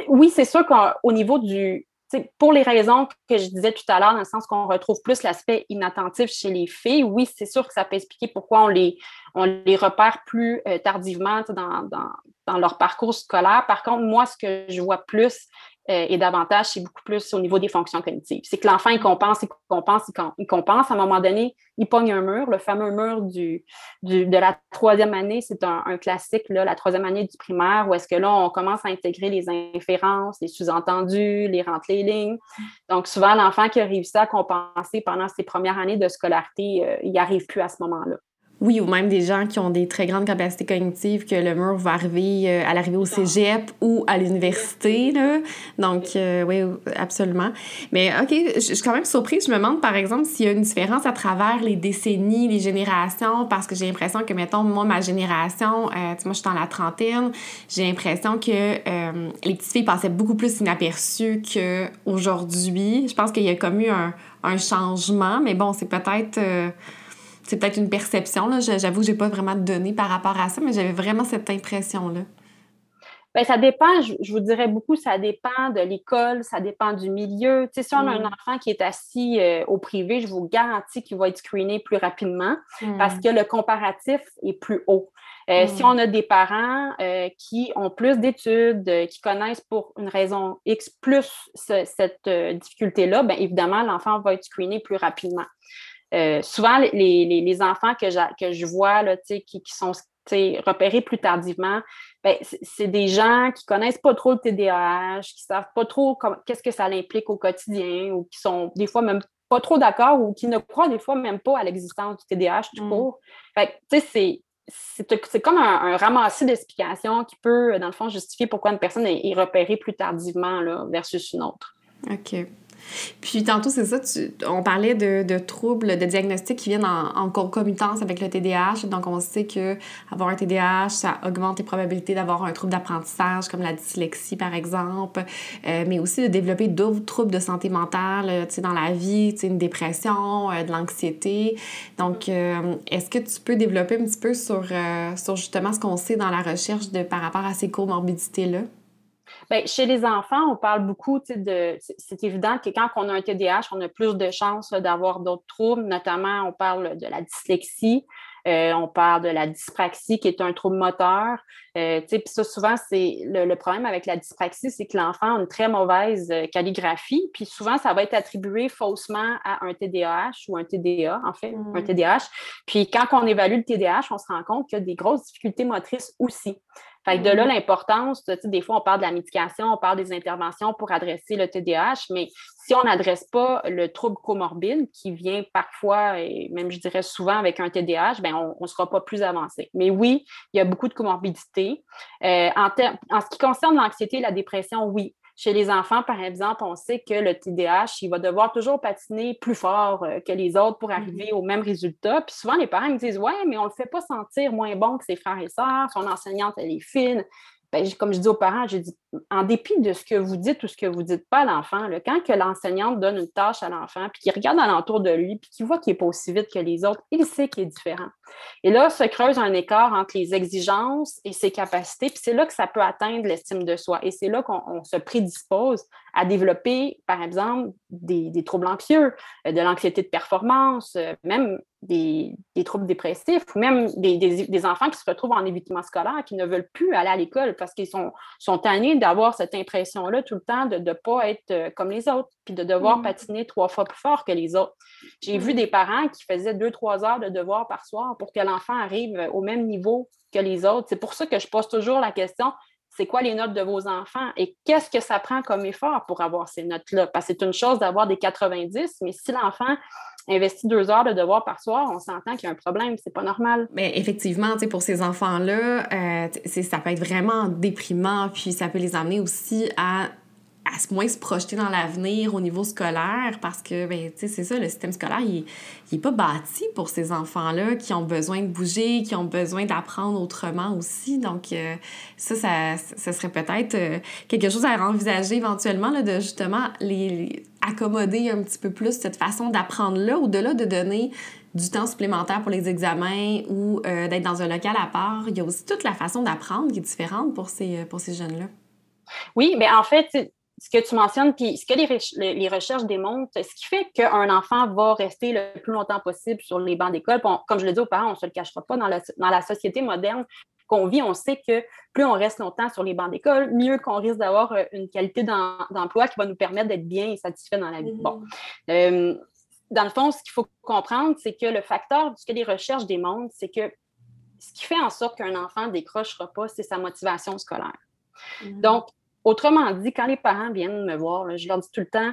oui, c'est sûr qu'au niveau du, pour les raisons que je disais tout à l'heure, dans le sens qu'on retrouve plus l'aspect inattentif chez les filles, oui, c'est sûr que ça peut expliquer pourquoi on les, on repère plus euh, tardivement dans, dans, leur parcours scolaire. Par contre, moi, ce que je vois plus, euh, et davantage, c'est beaucoup plus au niveau des fonctions cognitives. C'est que l'enfant, il compense, il compense, il compense. À un moment donné, il pogne un mur, le fameux mur du, de la troisième année. C'est un, classique, là, la troisième année du primaire, où est-ce que là, on commence à intégrer les inférences, les sous-entendus, les rentes les lignes. Donc, souvent, l'enfant qui a réussi à compenser pendant ses premières années de scolarité, euh, il n'y arrive plus à ce moment-là. Oui, ou même des gens qui ont des très grandes capacités cognitives, que le mur va arriver euh, à l'arrivée au cégep ou à l'université. Là. Donc, euh, oui, absolument. Mais OK, je suis quand même surprise. Je me demande, par exemple, s'il y a une différence à travers les décennies, les générations, parce que j'ai l'impression que, mettons, moi, ma génération, euh, moi, je suis dans la trentaine, j'ai l'impression que les petites filles passaient beaucoup plus inaperçues qu'aujourd'hui. Je pense qu'il y a comme eu un changement, mais bon, c'est peut-être c'est peut-être une perception. Là. J'avoue que je n'ai pas vraiment de données par rapport à ça, mais j'avais vraiment cette impression-là. Bien, ça dépend, je, vous dirais beaucoup, ça dépend de l'école, ça dépend du milieu. Tu sais, si on a un mm. enfant qui est assis euh, au privé, je vous garantis qu'il va être screené plus rapidement mm. parce que le comparatif est plus haut. Euh, si mm. on a des parents euh, qui ont plus d'études, qui connaissent pour une raison X plus cette difficulté-là, bien évidemment, l'enfant va être screené plus rapidement. Euh, souvent, les, enfants que, que je vois là, qui, qui sont repérés plus tardivement, ben, c'est des gens qui connaissent pas trop le TDAH, qui savent pas trop qu'est-ce que ça implique au quotidien ou qui sont des fois même pas trop d'accord ou qui ne croient des fois même pas à l'existence du TDAH tout mm. court. c'est c'est comme un, ramassis d'explications qui peut, dans le fond, justifier pourquoi une personne est, repérée plus tardivement là, versus une autre. OK. Puis tantôt, c'est ça, on parlait de, troubles, de diagnostics qui viennent en, concomitance avec le TDAH. Donc, on sait que avoir un TDAH, ça augmente les probabilités d'avoir un trouble d'apprentissage comme la dyslexie, par exemple, euh, mais aussi de développer d'autres troubles de santé mentale, euh, tu sais, dans la vie, tu sais, une dépression, euh, de l'anxiété. Donc, est-ce que tu peux développer un petit peu sur, sur justement ce qu'on sait dans la recherche de, par rapport à ces comorbidités-là? Bien, chez les enfants, on parle beaucoup de. C'est évident que quand on a un TDAH, on a plus de chances d'avoir d'autres troubles, notamment on parle de la dyslexie. Euh, on parle de la dyspraxie, qui est un trouble moteur. Euh, puis ça, souvent, c'est le, problème avec la dyspraxie, c'est que l'enfant a une très mauvaise euh, calligraphie. Puis souvent, ça va être attribué faussement à un TDAH ou un TDA, en fait, un TDAH. Mmh. Puis quand on évalue le TDAH, on se rend compte qu'il y a des grosses difficultés motrices aussi. Fait de là, mm-hmm. l'importance, des fois, on parle de la médication, on parle des interventions pour adresser le TDAH, mais si on n'adresse pas le trouble comorbide qui vient parfois, et même je dirais souvent avec un TDAH, ben on ne sera pas plus avancé. Mais oui, il y a beaucoup de comorbidités. Euh, en, en ce qui concerne l'anxiété et la dépression, oui. Chez les enfants, par exemple, on sait que le TDAH, il va devoir toujours patiner plus fort euh, que les autres pour arriver mhm. au même résultat. Puis souvent, les parents me disent Ouais, mais on ne le fait pas sentir moins bon que ses frères et sœurs, son enseignante, elle est fine. Ben, comme je dis aux parents, je dis, en dépit de ce que vous dites ou ce que vous ne dites pas à l'enfant, quand que l'enseignante donne une tâche à l'enfant, puis qu'il regarde alentour de lui, puis qu'il voit qu'il n'est pas aussi vite que les autres, il sait qu'il est différent. Et là, se creuse un écart entre les exigences et ses capacités, puis c'est là que ça peut atteindre l'estime de soi. Et c'est là qu'on se prédispose à développer, par exemple, des, troubles anxieux, euh, de l'anxiété de performance, euh, même des, troubles dépressifs ou même des, enfants qui se retrouvent en évitement scolaire, qui ne veulent plus aller à l'école parce qu'ils sont, sont tannés d'avoir cette impression-là tout le temps de ne pas être euh, comme les autres, puis de devoir mm. patiner trois fois plus fort que les autres. J'ai vu mm. des parents qui faisaient deux, trois heures de devoir par soir pour que l'enfant arrive au même niveau que les autres. C'est pour ça que je pose toujours la question, c'est quoi les notes de vos enfants et qu'est-ce que ça prend comme effort pour avoir ces notes-là? Parce que c'est une chose d'avoir des 90, mais si l'enfant investit deux heures de devoir par soir, on s'entend qu'il y a un problème, c'est pas normal. Mais effectivement, pour ces enfants-là, euh, ça peut être vraiment déprimant, puis ça peut les amener aussi à à moins se projeter dans l'avenir au niveau scolaire parce que, ben, tu sais, c'est ça, le système scolaire, il n'est pas bâti pour ces enfants-là qui ont besoin de bouger, qui ont besoin d'apprendre autrement aussi. Donc, euh, ça, ça, serait peut-être euh, quelque chose à envisager éventuellement, là, de justement les, accommoder un petit peu plus cette façon d'apprendre-là, au-delà de donner du temps supplémentaire pour les examens ou euh, d'être dans un local à part. Il y a aussi toute la façon d'apprendre qui est différente pour ces, pour ces jeunes-là. Oui, mais en fait, ce que tu mentionnes, puis ce que les, les, recherches démontrent, ce qui fait qu'un enfant va rester le plus longtemps possible sur les bancs d'école, comme je le dis aux parents, on ne se le cachera pas, dans la, dans la société moderne qu'on vit, on sait que plus on reste longtemps sur les bancs d'école, mieux qu'on risque d'avoir euh, une qualité d'emploi qui va nous permettre d'être bien et satisfait dans la vie. Bon. Mm-hmm. Euh, dans le fond, ce qu'il faut comprendre, c'est que le facteur, ce que les recherches démontrent, c'est que ce qui fait en sorte qu'un enfant décrochera pas, c'est sa motivation scolaire. Mm-hmm. Donc, Autrement dit, quand les parents viennent me voir, je leur dis tout le temps,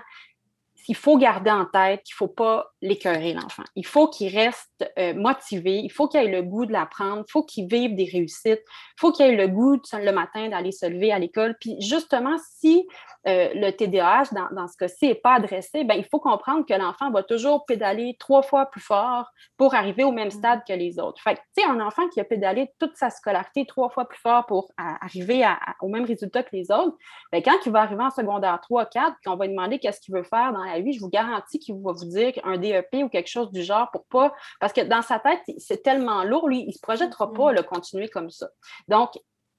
il faut garder en tête qu'il ne faut pas l'écœurer, l'enfant. Il faut qu'il reste euh, motivé, il faut qu'il ait le goût de l'apprendre, il faut qu'il vive des réussites, il faut qu'il ait le goût le matin d'aller se lever à l'école. Puis justement, si euh, le TDAH, dans, ce cas-ci, n'est pas adressé, ben, il faut comprendre que l'enfant va toujours pédaler trois fois plus fort pour arriver au même mm. stade que les autres. Fait tu sais, un enfant qui a pédalé toute sa scolarité trois fois plus fort pour arriver au même résultat que les autres, ben, quand il va arriver en secondaire 3, 4, qu'on va lui demander qu'est-ce qu'il veut faire dans la vie, je vous garantis qu'il va vous dire un DEP ou quelque chose du genre pour pas. Parce que dans sa tête, c'est tellement lourd, lui, il ne se projettera mm. pas à le continuer comme ça. Donc,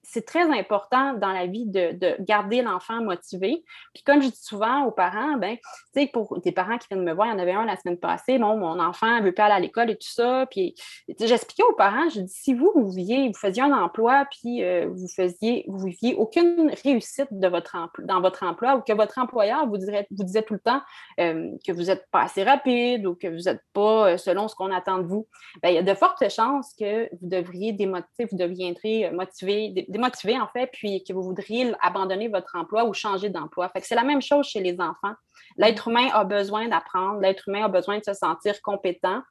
c'est très important dans la vie de, garder l'enfant motivé. Puis comme je dis souvent aux parents, ben, tu sais, pour des parents qui viennent me voir, il y en avait un la semaine passée, bon, mon enfant ne veut pas aller à l'école et tout ça. Puis j'expliquais aux parents, je dis, si vous, vous viviez, vous faisiez un emploi, puis euh, vous faisiez, vous viviez aucune réussite de votre dans votre emploi ou que votre employeur vous, vous disait tout le temps euh, que vous n'êtes pas assez rapide ou que vous n'êtes pas euh, selon ce qu'on attend de vous, ben, il y a de fortes chances que vous devriez démotiver, vous deviendrez motivé, démotivé, en fait, puis que vous voudriez abandonner votre emploi ou changer d'emploi. Fait que c'est la même chose chez les enfants. L'être humain a besoin d'apprendre, l'être humain a besoin de se sentir compétent.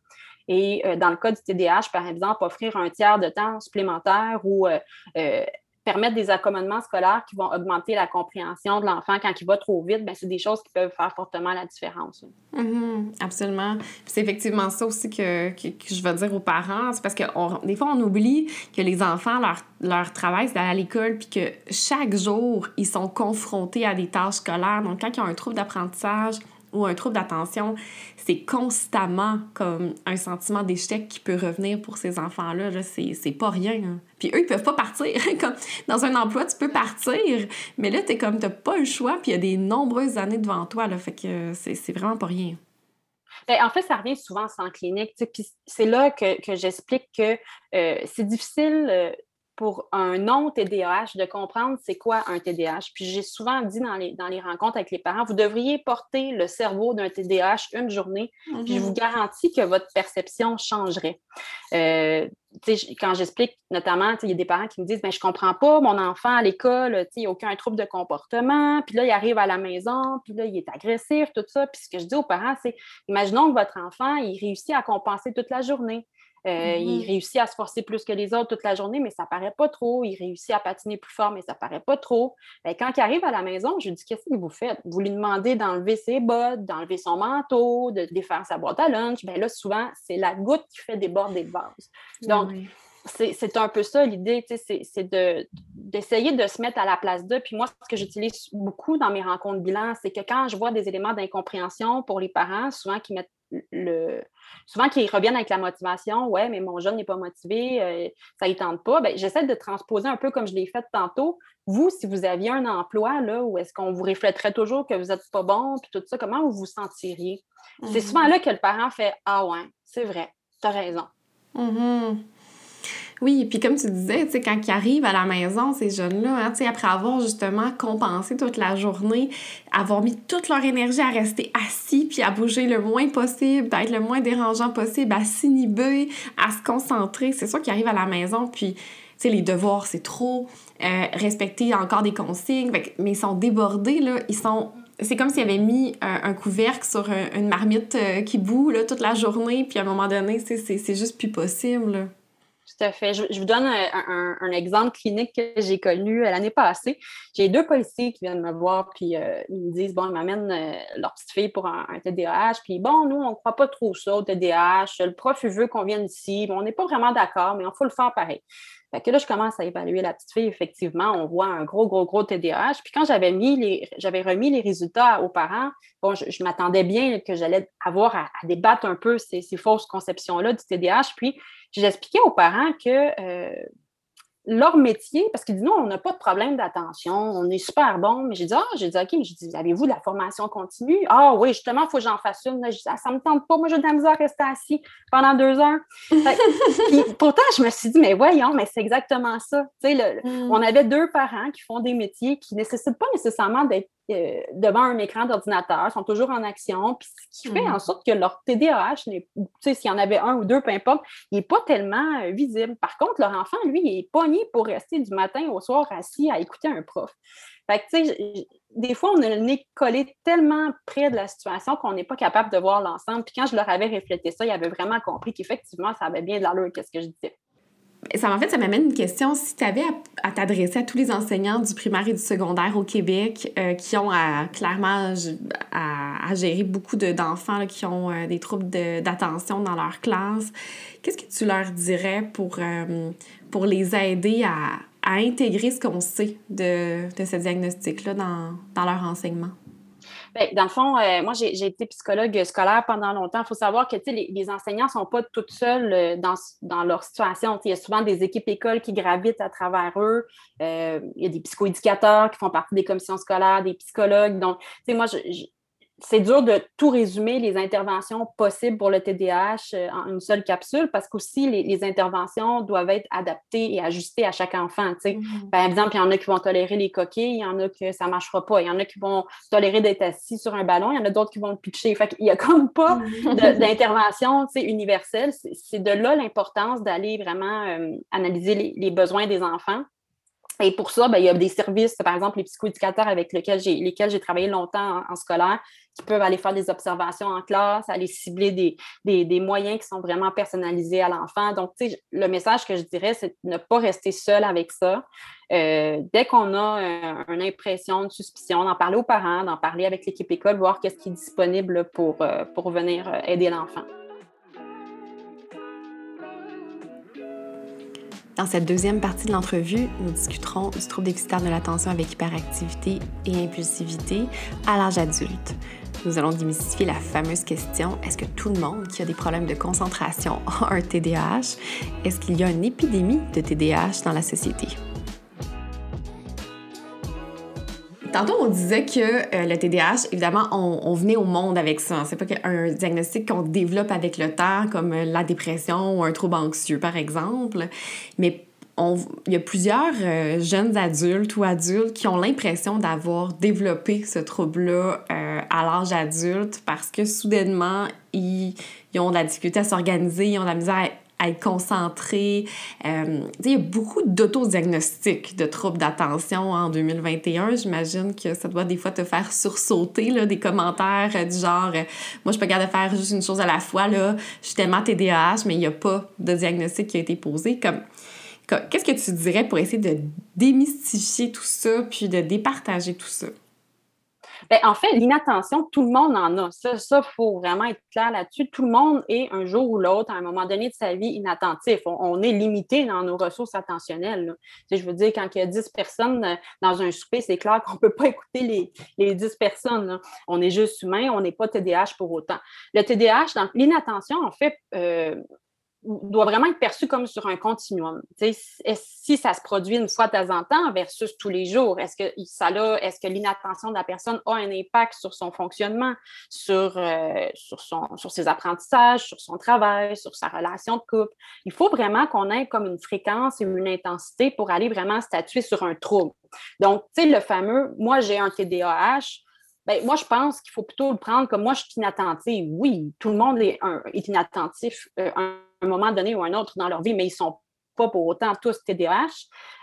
Et euh, dans le cas du TDAH, par exemple, offrir un tiers de temps supplémentaire ou euh, euh, permettre des accommodements scolaires qui vont augmenter la compréhension de l'enfant quand il va trop vite, ben, c'est des choses qui peuvent faire fortement la différence. Mm-hmm. absolument. C'est effectivement ça aussi que, que, je veux dire aux parents. C'est parce que des fois, on oublie que les enfants, leur, leur travail, c'est d'aller à l'école, puis que chaque jour, ils sont confrontés à des tâches scolaires. Donc, quand ils ont un trouble d'apprentissage, ou un trouble d'attention, c'est constamment comme un sentiment d'échec qui peut revenir pour ces enfants-là. -là, c'est pas rien. Hein. Puis eux, ils peuvent pas partir. dans un emploi, tu peux partir, mais là, t'es comme, t'as pas le choix, puis il y a des nombreuses années devant toi. Là, fait que c'est vraiment pas rien. Ben, en fait, ça revient souvent en clinique. Puis c'est là que, que j'explique que euh, c'est difficile euh, pour un non-TDAH de comprendre c'est quoi un TDAH. Puis j'ai souvent dit dans les, dans les rencontres avec les parents, vous devriez porter le cerveau d'un TDAH une journée, puis je vous mhm. garantis que votre perception changerait. Euh, quand j'explique, notamment, il y a des parents qui me disent ben, Je ne comprends pas, mon enfant à l'école, il n'y a aucun trouble de comportement, puis là, il arrive à la maison, puis là, il est agressif, tout ça. Puis ce que je dis aux parents, c'est Imaginons que votre enfant, il réussit à compenser toute la journée. Euh, il mm-hmm. réussit à se forcer plus que les autres toute la journée, mais ça paraît pas trop. Il réussit à patiner plus fort, mais ça paraît pas trop. Ben, quand il arrive à la maison, je lui dis Qu'est-ce que vous faites? Vous lui demandez d'enlever ses bottes, d'enlever son manteau, de défaire sa boîte à lunch. Ben là, souvent, c'est la goutte qui fait déborder le vase. Donc, c'est un peu ça l'idée, c'est d'essayer de, se mettre à la place d'eux. Puis moi, ce que j'utilise beaucoup dans mes rencontres bilan, c'est que quand je vois des éléments d'incompréhension pour les parents, souvent qui mettent le, souvent qu'ils reviennent avec la motivation, ouais, mais mon jeune n'est pas motivé, euh, ça ne tente pas. Ben, j'essaie de transposer un peu comme je l'ai fait tantôt. Vous, si vous aviez un emploi, là, où est-ce qu'on vous reflèterait toujours que vous n'êtes pas bon, puis tout ça, comment vous vous sentiriez? C'est souvent mhm. là que le parent fait Ah ouais, c'est vrai. tu as raison. Mm-hmm. Oui, puis comme tu disais, tu quand ils arrivent à la maison, ces jeunes-là, hein, tu après avoir justement compensé toute la journée, avoir mis toute leur énergie à rester assis, puis à bouger le moins possible, d'être le moins dérangeant possible, à s'inhiber, à se concentrer, c'est sûr qu'ils arrivent à la maison, puis, les devoirs, c'est trop, euh, respecter encore des consignes, mais ils sont débordés, là, ils sont c'est comme s'ils avaient mis un, couvercle sur une marmite euh, qui boue toute la journée, puis à un moment donné, c'est juste plus possible. À. Je, vous donne un, exemple clinique que j'ai connu euh, l'année passée. J'ai deux policiers qui viennent me voir, puis euh, ils me disent bon, ils m'amènent euh, leur petite fille pour un, TDAH, puis bon, nous, on ne croit pas trop ça au TDAH. Le prof, veut qu'on vienne ici. on n'est pas vraiment d'accord, mais il faut le faire pareil. Fait que là, je commence à évaluer la petite fille. Effectivement, on voit un gros, gros, gros TDAH. Puis quand j'avais mis les, j'avais remis les résultats aux parents, bon, je, m'attendais bien que j'allais avoir à, débattre un peu ces, ces fausses conceptions-là du TDAH. Puis j'expliquais aux parents que euh, leur métier, parce qu'ils disent non, on n'a pas de problème d'attention, on est super bon. Mais j'ai dit, ah, j'ai dit, OK, mais j'ai dit, avez-vous de la formation continue? Ah oui, justement, il faut que j'en fasse une. Ah, ça ne me tente pas, moi, j'ai de la misère à rester assis pendant deux heures. pourtant, je me suis dit, mais voyons, mais c'est exactement ça. Mm. On avait deux parents qui font des métiers qui ne nécessitent pas nécessairement d'être euh, devant un écran d'ordinateur, sont toujours en action, puis ce qui fait en mm. sorte que leur TDAH, s'il y en avait un ou deux, peu importe, il n'est pas tellement euh, visible. Par contre, leur enfant, lui, il est pogné pour rester du matin au soir assis à écouter un prof. Fait que, tu sais, des fois, on a le nez collé tellement près de la situation qu'on n'est pas capable de voir l'ensemble. Puis quand je leur avais reflété ça, ils avaient vraiment compris qu'effectivement, ça avait bien de l'allure qu'est-ce que je disais ça, en fait, ça m'amène une question. Si tu avais à, t'adresser à tous les enseignants du primaire et du secondaire au Québec euh, qui ont clairement à, gérer beaucoup d'enfants qui ont euh, des troubles d'attention dans leur classe, qu'est-ce que tu leur dirais pour, euh, pour les aider à, intégrer ce qu'on sait de, de ce diagnostic-là dans, dans leur enseignement? Bien, dans le fond, euh, moi, j'ai été psychologue scolaire pendant longtemps. Il faut savoir que les, les enseignants ne sont pas toutes seuls euh, dans, dans leur situation. Il y a souvent des équipes écoles qui gravitent à travers eux. Euh, il y a des psychoéducateurs qui font partie des commissions scolaires, des psychologues. Donc, moi, je, c'est dur de tout résumer les interventions possibles pour le TDAH euh, en une seule capsule parce qu'aussi les, les, interventions doivent être adaptées et ajustées à chaque enfant. Mm-hmm. Par exemple, il y en a qui vont tolérer les coquilles, il y en a que ça ne marchera pas, il y en a qui vont tolérer d'être assis sur un ballon, il y en a d'autres qui vont le pitcher. Fait il n'y a comme pas mm-hmm. d'intervention universelle. C'est de là l'importance d'aller vraiment euh, analyser les, les besoins des enfants et pour ça, ben, il y a des services, par exemple, les psychoéducateurs avec lesquels j'ai, travaillé longtemps en, scolaire, qui peuvent aller faire des observations en classe, aller cibler des, moyens qui sont vraiment personnalisés à l'enfant. Donc, le message que je dirais, c'est de ne pas rester seul avec ça. Euh, dès qu'on a euh, une impression, une suspicion, d'en parler aux parents, d'en parler avec l'équipe école, voir qu'est-ce qui est disponible pour, euh, pour venir aider l'enfant. Dans cette deuxième partie de l'entrevue, nous discuterons du trouble déficitaire de l'attention avec hyperactivité et impulsivité à l'âge adulte. Nous allons démystifier la fameuse question est-ce que tout le monde qui a des problèmes de concentration a un TDAH Est-ce qu'il y a une épidémie de TDAH dans la société? Tantôt, on disait que euh, le TDAH, évidemment, on, venait au monde avec ça. C'est pas un diagnostic qu'on développe avec le temps, comme euh, la dépression ou un trouble anxieux, par exemple. Mais il y a plusieurs euh, jeunes adultes ou adultes qui ont l'impression d'avoir développé ce trouble-là à l'âge adulte parce que soudainement, ils, ils, ont de la difficulté à s'organiser, ils ont de la misère à être concentré. Euh, il y a beaucoup d'autodiagnostics de troubles d'attention en 2021. J'imagine que ça doit des fois te faire sursauter là, des commentaires euh, du genre euh, Moi, je peux garder de faire juste une chose à la fois. Là. Je suis tellement TDAH, mais il n'y a pas de diagnostic qui a été posé. Comme, Qu'est-ce que tu dirais pour essayer de démystifier tout ça puis de départager tout ça? Ben, en fait, l'inattention, tout le monde en a. Ça, il faut vraiment être clair là-dessus. Tout le monde est un jour ou l'autre, à un moment donné de sa vie, inattentif. On, est limité dans nos ressources attentionnelles. je veux dire, quand il y a 10 personnes euh, dans un souper, c'est clair qu'on ne peut pas écouter les, les 10 personnes. On est juste humain, on n'est pas TDAH pour autant. Le TDAH, l'inattention, en fait, euh, doit vraiment être perçu comme sur un continuum. si ça se produit une fois de temps en temps versus tous les jours, est-ce que ça est-ce que l'inattention de la personne a un impact sur son fonctionnement, sur, euh, sur, son, sur ses apprentissages, sur son travail, sur sa relation de couple? Il faut vraiment qu'on ait comme une fréquence et une intensité pour aller vraiment statuer sur un trouble. Donc, tu sais, le fameux, moi j'ai un TDAH, ben, moi, je pense qu'il faut plutôt le prendre comme moi, je suis inattentive. Oui, tout le monde est, inattentif euh, un moment donné ou un autre dans leur vie, mais ils ne sont pas pour autant tous TDAH.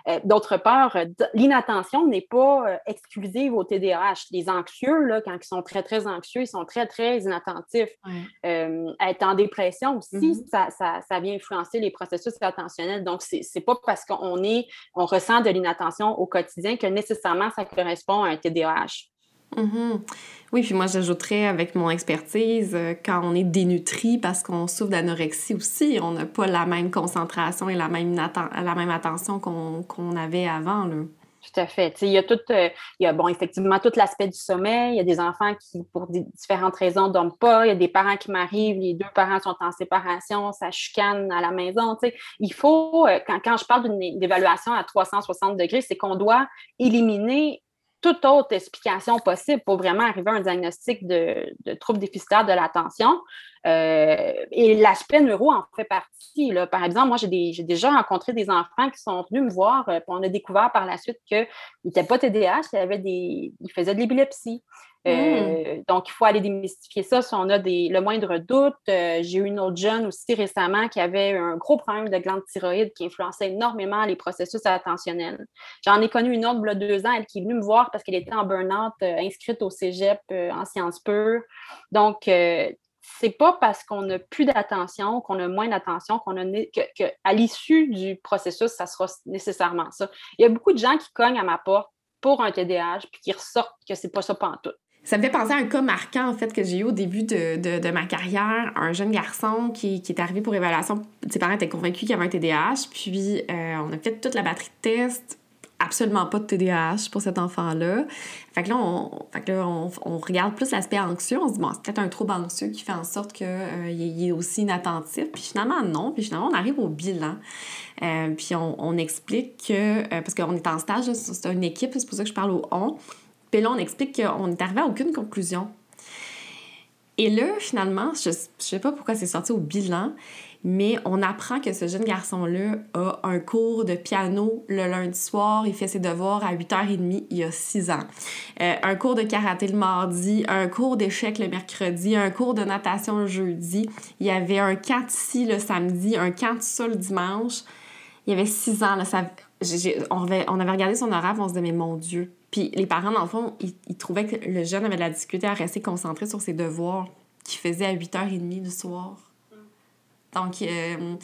Euh, d'autre part, l'inattention n'est pas euh, exclusive au TDAH. Les anxieux, là, quand ils sont très, très anxieux, ils sont très, très inattentifs. être en dépression aussi, mm-hmm. ça, ça, vient influencer les processus attentionnels. Donc, ce n'est pas parce qu'on est, on ressent de l'inattention au quotidien que nécessairement ça correspond à un TDAH. Mm-hmm. Oui, puis moi, j'ajouterais avec mon expertise, euh, quand on est dénutri parce qu'on souffre d'anorexie aussi, on n'a pas la même concentration et la même, la même attention qu'on avait avant. Là. Tout à fait. il y a tout, euh, effectivement, tout l'aspect du sommeil. Il y a des enfants qui, pour différentes raisons, ne dorment pas. Il y a des parents qui m'arrivent, les deux parents sont en séparation, ça chicane à la maison. Il faut, euh, quand, quand je parle d'une évaluation à 360 degrés, c'est qu'on doit éliminer toute autre explication possible pour vraiment arriver à un diagnostic de, de trouble déficitaire de l'attention. Euh, et l'aspect neuro en fait partie. Là. Par exemple, moi, j'ai déjà rencontré des enfants qui sont venus me voir, euh, on a découvert par la suite qu'ils n'étaient pas TDAH, ils, avaient des, ils faisaient de l'épilepsie. Euh, hmm. Donc, il faut aller démystifier ça si on a des, le moindre doute. j'ai eu une autre jeune aussi récemment qui avait un gros problème de glande thyroïde qui influençait énormément les processus attentionnels. J'en ai connu une autre il y a deux ans, elle qui est venue me voir parce qu'elle était en burn-out, inscrite au cégep en sciences pures. Donc, c'est pas parce qu'on n'a plus d'attention, qu'on a moins d'attention, qu'on a que, à l'issue du processus, ça sera nécessairement ça. Il y a beaucoup de gens qui cognent à ma porte pour un TDAH puis qui ressortent que c'est pas ça tout. Ça me fait penser à un cas marquant, en fait, que j'ai eu au début de, ma carrière. Un jeune garçon qui, est arrivé pour évaluation. Ses parents étaient convaincus qu'il avait un TDAH. Puis, euh, on a fait toute la batterie de tests absolument pas de TDAH pour cet enfant-là. Fait que là, on, fait on, regarde plus l'aspect anxieux. On se dit, bon, c'est peut-être un trouble anxieux qui fait en sorte qu'il euh, est aussi inattentif. Puis finalement, non. Puis finalement, on arrive au bilan. Euh, puis on, explique que, euh, parce qu'on est en stage, c'est une équipe, c'est pour ça que je parle au on. Puis là, on explique qu'on n'est arrivé à aucune conclusion. Et là, finalement, je ne sais pas pourquoi c'est sorti au bilan, mais on apprend que ce jeune garçon-là a un cours de piano le lundi soir. Il fait ses devoirs à 8h30 il y a 6 ans. Euh, un cours de karaté le mardi, un cours d'échecs le mercredi, un cours de natation le jeudi. Il y avait un camp ici le samedi, un camp ça le dimanche. Il y avait 6 ans. Là, ça, on, avait, on, avait, regardé son horaire on se disait, mais mon Dieu. Puis les parents, dans le fond, ils, ils trouvaient que le jeune avait de la difficulté à rester concentré sur ses devoirs qu'il faisait à 8h30 du soir. Donc, euh,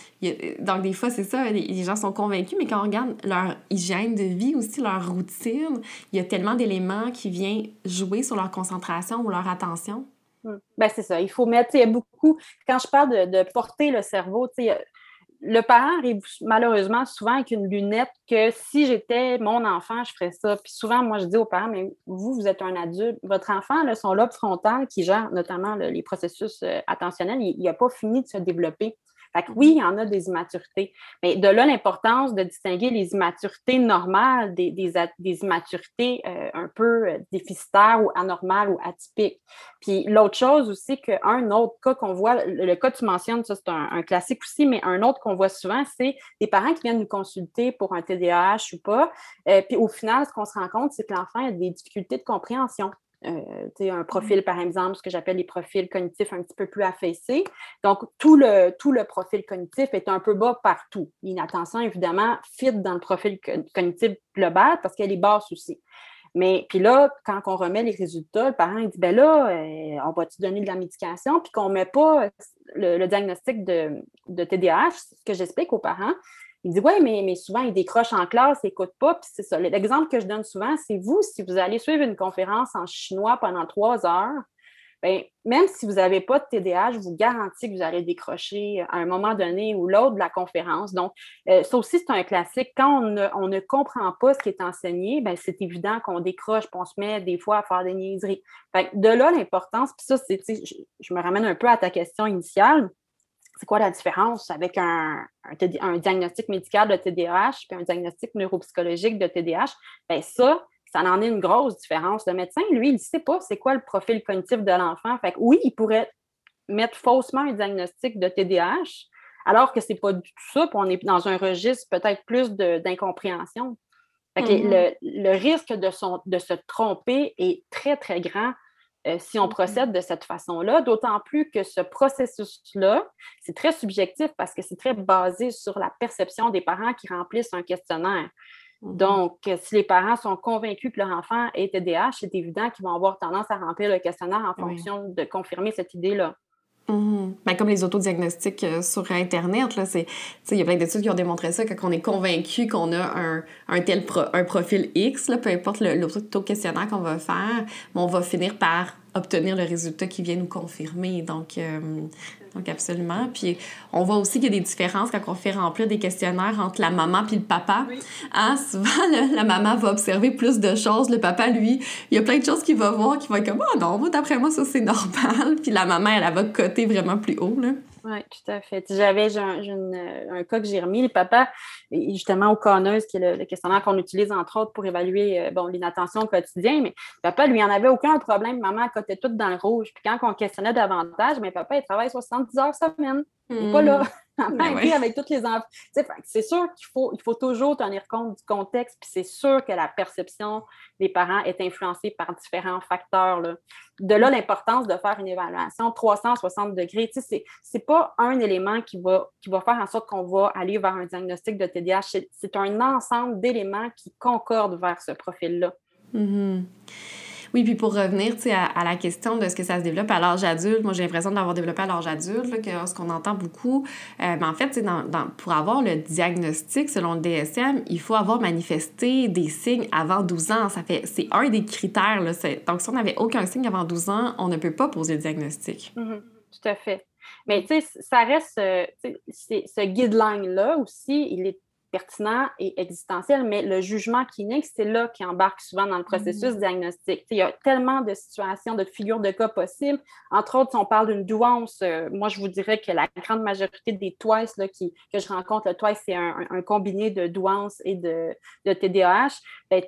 donc, des fois, c'est ça, les, gens sont convaincus, mais quand on regarde leur hygiène de vie aussi, leur routine, il y a tellement d'éléments qui viennent jouer sur leur concentration ou leur attention. Ben, c'est ça. Il faut mettre, il y a beaucoup, quand je parle de, porter le cerveau, sais, le parent arrive malheureusement souvent avec une lunette que si j'étais mon enfant, je ferais ça. Puis souvent, moi, je dis aux parents, mais vous, vous êtes un adulte. Votre enfant, là, son lobe frontal qui gère notamment les processus euh, attentionnels, il n'a pas fini de se développer. Fait oui, il y en a des immaturités. Mais de là, l'importance de distinguer les immaturités normales des, des, immaturités euh, un peu euh, déficitaires ou anormales ou atypiques. Puis l'autre chose aussi qu'un autre cas qu'on voit, le, cas que tu mentionnes, ça c'est un, classique aussi, mais un autre qu'on voit souvent, c'est des parents qui viennent nous consulter pour un TDAH ou pas. Euh, puis au final, ce qu'on se rend compte, c'est que l'enfant a des difficultés de compréhension. Euh, un profil, par exemple, ce que j'appelle les profils cognitifs un petit peu plus affaissés. Donc, tout le, tout le profil cognitif est un peu bas partout. L'inattention, évidemment, fit dans le profil cognitif global parce qu'elle est basse aussi. Mais puis là, quand on remet les résultats, le parent dit ben là, euh, on va-tu donner de la médication, puis qu'on ne met pas le, diagnostic de, de TDAH, ce que j'explique aux parents, il dit Oui, mais, mais souvent, il décroche en classe, il n'écoute pas. Puis c'est ça. L'exemple que je donne souvent, c'est vous, si vous allez suivre une conférence en chinois pendant trois heures, bien, même si vous n'avez pas de TDAH, je vous garantis que vous allez décrocher à un moment donné ou l'autre de la conférence. Donc, euh, ça aussi, c'est un classique. Quand on ne, comprend pas ce qui est enseigné, bien, c'est évident qu'on décroche, puis on se met des fois à faire des niaiseries. de là, l'importance, puis ça, c'est, je me ramène un peu à ta question initiale c'est quoi la différence avec un, un, diagnostic médical de TDAH et un diagnostic neuropsychologique de TDAH? Bien, ça, ça en est une grosse différence. Le médecin, lui, il ne sait pas c'est quoi le profil cognitif de l'enfant. Fait que oui, il pourrait mettre faussement un diagnostic de TDAH, alors que ce n'est pas du tout ça, puis on est dans un registre peut-être plus d'incompréhension. Mm-hmm. le, risque de, de, se tromper est très, très grand euh, si on mm-hmm. procède de cette façon-là, d'autant plus que ce processus-là, c'est très subjectif parce que c'est très basé sur la perception des parents qui remplissent un questionnaire. Mm-hmm. Donc, si les parents sont convaincus que leur enfant est TDAH, c'est évident qu'ils vont avoir tendance à remplir le questionnaire en fonction de confirmer cette idée-là. Mhm. Ben, comme les autodiagnostics euh, sur Internet, là, c'est, il y a plein d'études qui ont démontré ça, quand on est convaincu qu'on a un, un tel un profil X, là, peu importe l'auto-questionnaire qu'on va faire, on va finir par obtenir le résultat qui vient nous confirmer. Donc, euh, donc absolument. Puis on voit aussi qu'il y a des différences quand on fait remplir des questionnaires entre la maman puis le papa. Hein, souvent, la maman va observer plus de choses. Le papa, lui, il y a plein de choses qu'il va voir qui vont être comme « Oh non, d'après moi, ça, c'est normal. » Puis la maman, elle, elle va coter vraiment plus haut, là. Oui, tout à fait. J'avais un cas que j'ai remis. Le papa, justement, au conneuse, qui est le, questionnaire qu'on utilise entre autres pour évaluer euh, bon, l'inattention au quotidien, mais papa, lui, en avait aucun problème. Maman, elle cotait tout dans le rouge. Puis quand on questionnait davantage, mais papa, il travaille 70 heures semaine. Il n'est pas là. Ben avec toutes les enfants. C'est sûr qu'il faut, il faut toujours tenir compte du contexte, puis c'est sûr que la perception des parents est influencée par différents facteurs. Là. De là, l'importance de faire une évaluation 360 degrés. Ce n'est pas un élément qui va, qui va faire en sorte qu'on va aller vers un diagnostic de TDAH. C'est un ensemble d'éléments qui concordent vers ce profil-là. Mm-hmm. Oui, puis pour revenir à, à la question de ce que ça se développe à l'âge adulte, moi j'ai l'impression de l'avoir développé à l'âge adulte, que ce qu'on entend beaucoup, euh, en fait, dans, dans, pour avoir le diagnostic selon le DSM, il faut avoir manifesté des signes avant 12 ans. Ça fait, c'est un des critères. Là, donc si on n'avait aucun signe avant 12 ans, on ne peut pas poser le diagnostic. Mm-hmm. tout à fait. Mais tu sais, ça reste, euh, ce guideline-là aussi, il est pertinent et existentiel, mais le jugement clinique, c'est là qui embarque souvent dans le processus mm. diagnostique. Il y a tellement de situations, de figures de cas possibles. Entre autres, si on parle d'une douance, euh, moi, je vous dirais que la grande majorité des TWICE là, qui, que je rencontre, le TWICE, c'est un, combiné de douance et de, de TDAH. Ben,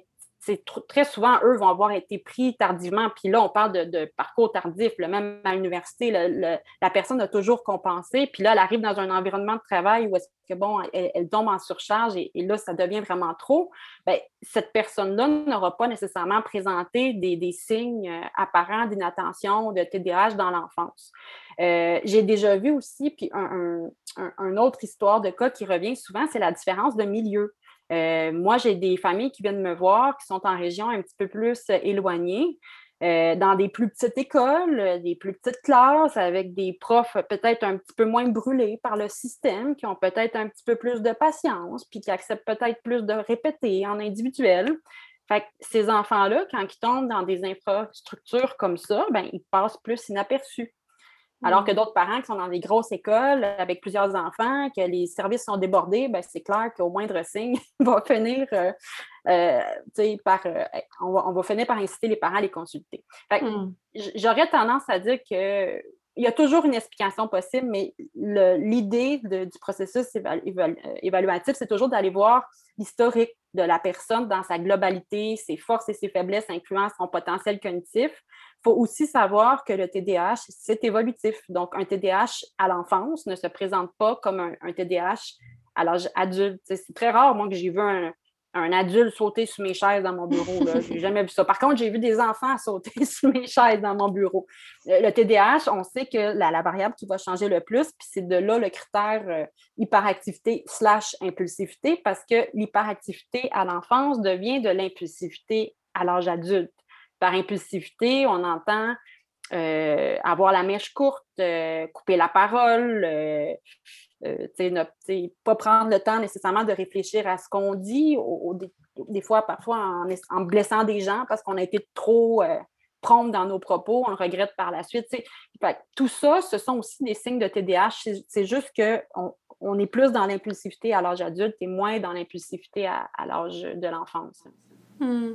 très souvent, eux vont avoir été pris tardivement. Puis là, on parle de, parcours tardif. Le même à l'université, la personne a toujours compensé. Puis là, elle arrive dans un environnement de travail où est-ce que, bon, elle, tombe en surcharge et, là, ça devient vraiment trop. Bien, cette personne-là n'aura pas nécessairement présenté des, signes euh, apparents d'inattention, de TDAH dans l'enfance. Euh, j'ai déjà vu aussi, puis un, un, autre histoire de cas qui revient souvent, c'est la différence de milieu. Euh, moi, j'ai des familles qui viennent me voir, qui sont en région un petit peu plus euh, éloignée, euh, dans des plus petites écoles, des plus petites classes, avec des profs peut-être un petit peu moins brûlés par le système, qui ont peut-être un petit peu plus de patience, puis qui acceptent peut-être plus de répéter en individuel. Fait que ces enfants-là, quand ils tombent dans des infrastructures comme ça, ben, ils passent plus inaperçus. Alors que mm. d'autres parents qui sont dans des grosses écoles avec plusieurs enfants, que les services sont débordés, ben, c'est clair qu'au moindre signe, va finir euh, euh, par euh, on, va, finir par inciter les parents à les consulter. Mm. J'aurais tendance à dire que il y a toujours une explication possible, mais l'idée du processus évaluatif, c'est toujours d'aller voir l'historique de la personne dans sa globalité, ses forces et ses faiblesses, incluant son potentiel cognitif. Il faut aussi savoir que le TDAH, c'est évolutif. Donc, un TDAH à l'enfance ne se présente pas comme un, TDAH à l'âge adulte. C'est très rare, moi, que j'ai vu un, un adulte sauter sur mes chaises dans mon bureau. Je n'ai jamais vu ça. Par contre, j'ai vu des enfants sauter sur mes chaises dans mon bureau. Le TDAH, on sait que la, variable qui va changer le plus, puis c'est de là le critère euh, hyperactivité slash impulsivité, parce que l'hyperactivité à l'enfance devient de l'impulsivité à l'âge adulte. Par impulsivité, on entend euh, avoir la mèche courte, couper la parole, euh, ne pas prendre le temps nécessairement de réfléchir à ce qu'on dit, des, fois, parfois en, blessant des gens parce qu'on a été trop euh, prompt dans nos propos, on le regrette par la suite. tout ça, ce sont aussi des signes de TDAH. C'est juste qu'on on est plus dans l'impulsivité à l'âge adulte et moins dans l'impulsivité à, l'âge de l'enfance. Hmm.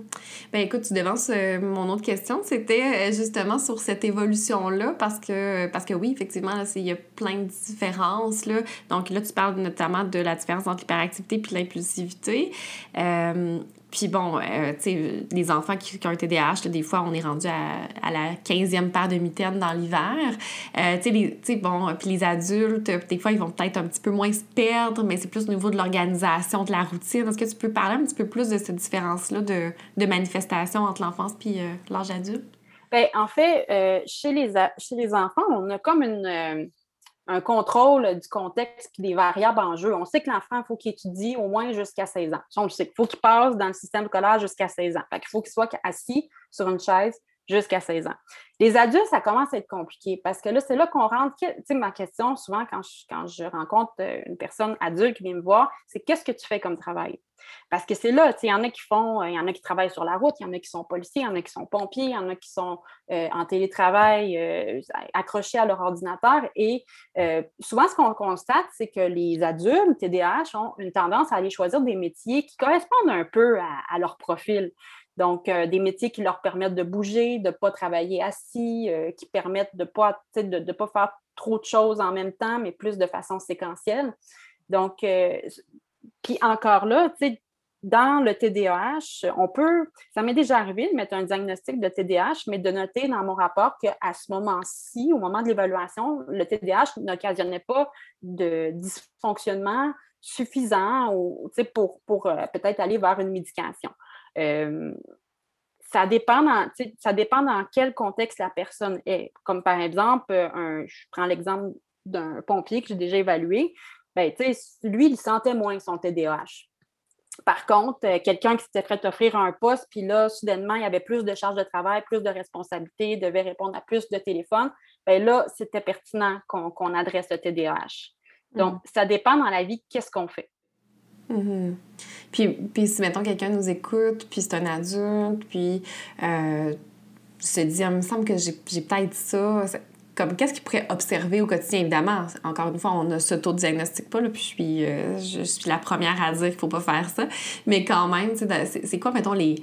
Ben écoute, tu devances euh, mon autre question. C'était euh, justement sur cette évolution-là, parce que, parce que oui, effectivement, il y a plein de différences. Là. Donc là, tu parles notamment de la différence entre l'hyperactivité et l'impulsivité. Euh, puis bon, euh, tu sais, les enfants qui, ont un TDAH, des fois, on est rendu à, la 15e paire de mitaines dans l'hiver. Euh, tu sais, bon, puis les adultes, des fois, ils vont peut-être un petit peu moins se perdre, mais c'est plus au niveau de l'organisation, de la routine. Est-ce que tu peux parler un petit peu plus de cette différence-là de, de manifestation entre l'enfance puis euh, l'âge adulte? Bien, en fait, chez, les, chez les enfants, on a comme une un contrôle du contexte et des variables en jeu. On sait que l'enfant, il faut qu'il étudie au moins jusqu'à 16 ans. On le sait qu'il faut qu'il passe dans le système scolaire jusqu'à 16 ans. il faut qu'il soit assis sur une chaise jusqu'à 16 ans. Les adultes, ça commence à être compliqué parce que là, c'est là qu'on rentre. Tu sais, ma question, souvent, quand je, rencontre euh, une personne adulte qui vient me voir, c'est qu'est-ce que tu fais comme travail? Parce que c'est là, il y en a qui font, euh, il y en a qui travaillent sur la route, il y en a qui sont policiers, il y en a qui sont pompiers, il y en a qui sont euh, en télétravail accrochés à leur ordinateur. Et souvent, ce qu'on constate, c'est que les adultes TDAH ont une tendance à aller choisir des métiers qui correspondent un peu à leur profil. Donc, euh, des métiers qui leur permettent de bouger, de ne pas travailler assis, euh, qui permettent de ne pas, de, pas faire trop de choses en même temps, mais plus de façon séquentielle. Donc, euh, puis encore là, dans le TDAH, on peut, ça m'est déjà arrivé de mettre un diagnostic de TDAH, mais de noter dans mon rapport qu'à ce moment-ci, au moment de l'évaluation, le TDAH n'occasionnait pas de dysfonctionnement suffisant pour, pour peut-être aller vers une médication. Euh, ça dépend, dans, ça dépend dans quel contexte la personne est. Comme par exemple, un, je prends l'exemple d'un pompier que j'ai déjà évalué. Ben, lui, il sentait moins son TDAH. Par contre, euh, quelqu'un qui s'était fait offrir un poste, puis là, soudainement, il y avait plus de charges de travail, plus de responsabilités, devait répondre à plus de téléphones, bien là, c'était pertinent qu'on adresse le TDAH. Donc, mmh. ça dépend dans la vie, qu'est-ce qu'on fait. Mm-hmm. Puis, puis si, mettons, quelqu'un nous écoute, puis c'est un adulte, puis euh, se dit, ah, il me semble que j'ai peut-être ça. Comme, qu'est-ce qu'il pourrait observer au quotidien? Évidemment, encore une fois, on ne s'auto-diagnostique pas, puis je suis, euh, je suis la première à dire qu'il ne faut pas faire ça. Mais quand même, c'est quoi, mettons, les,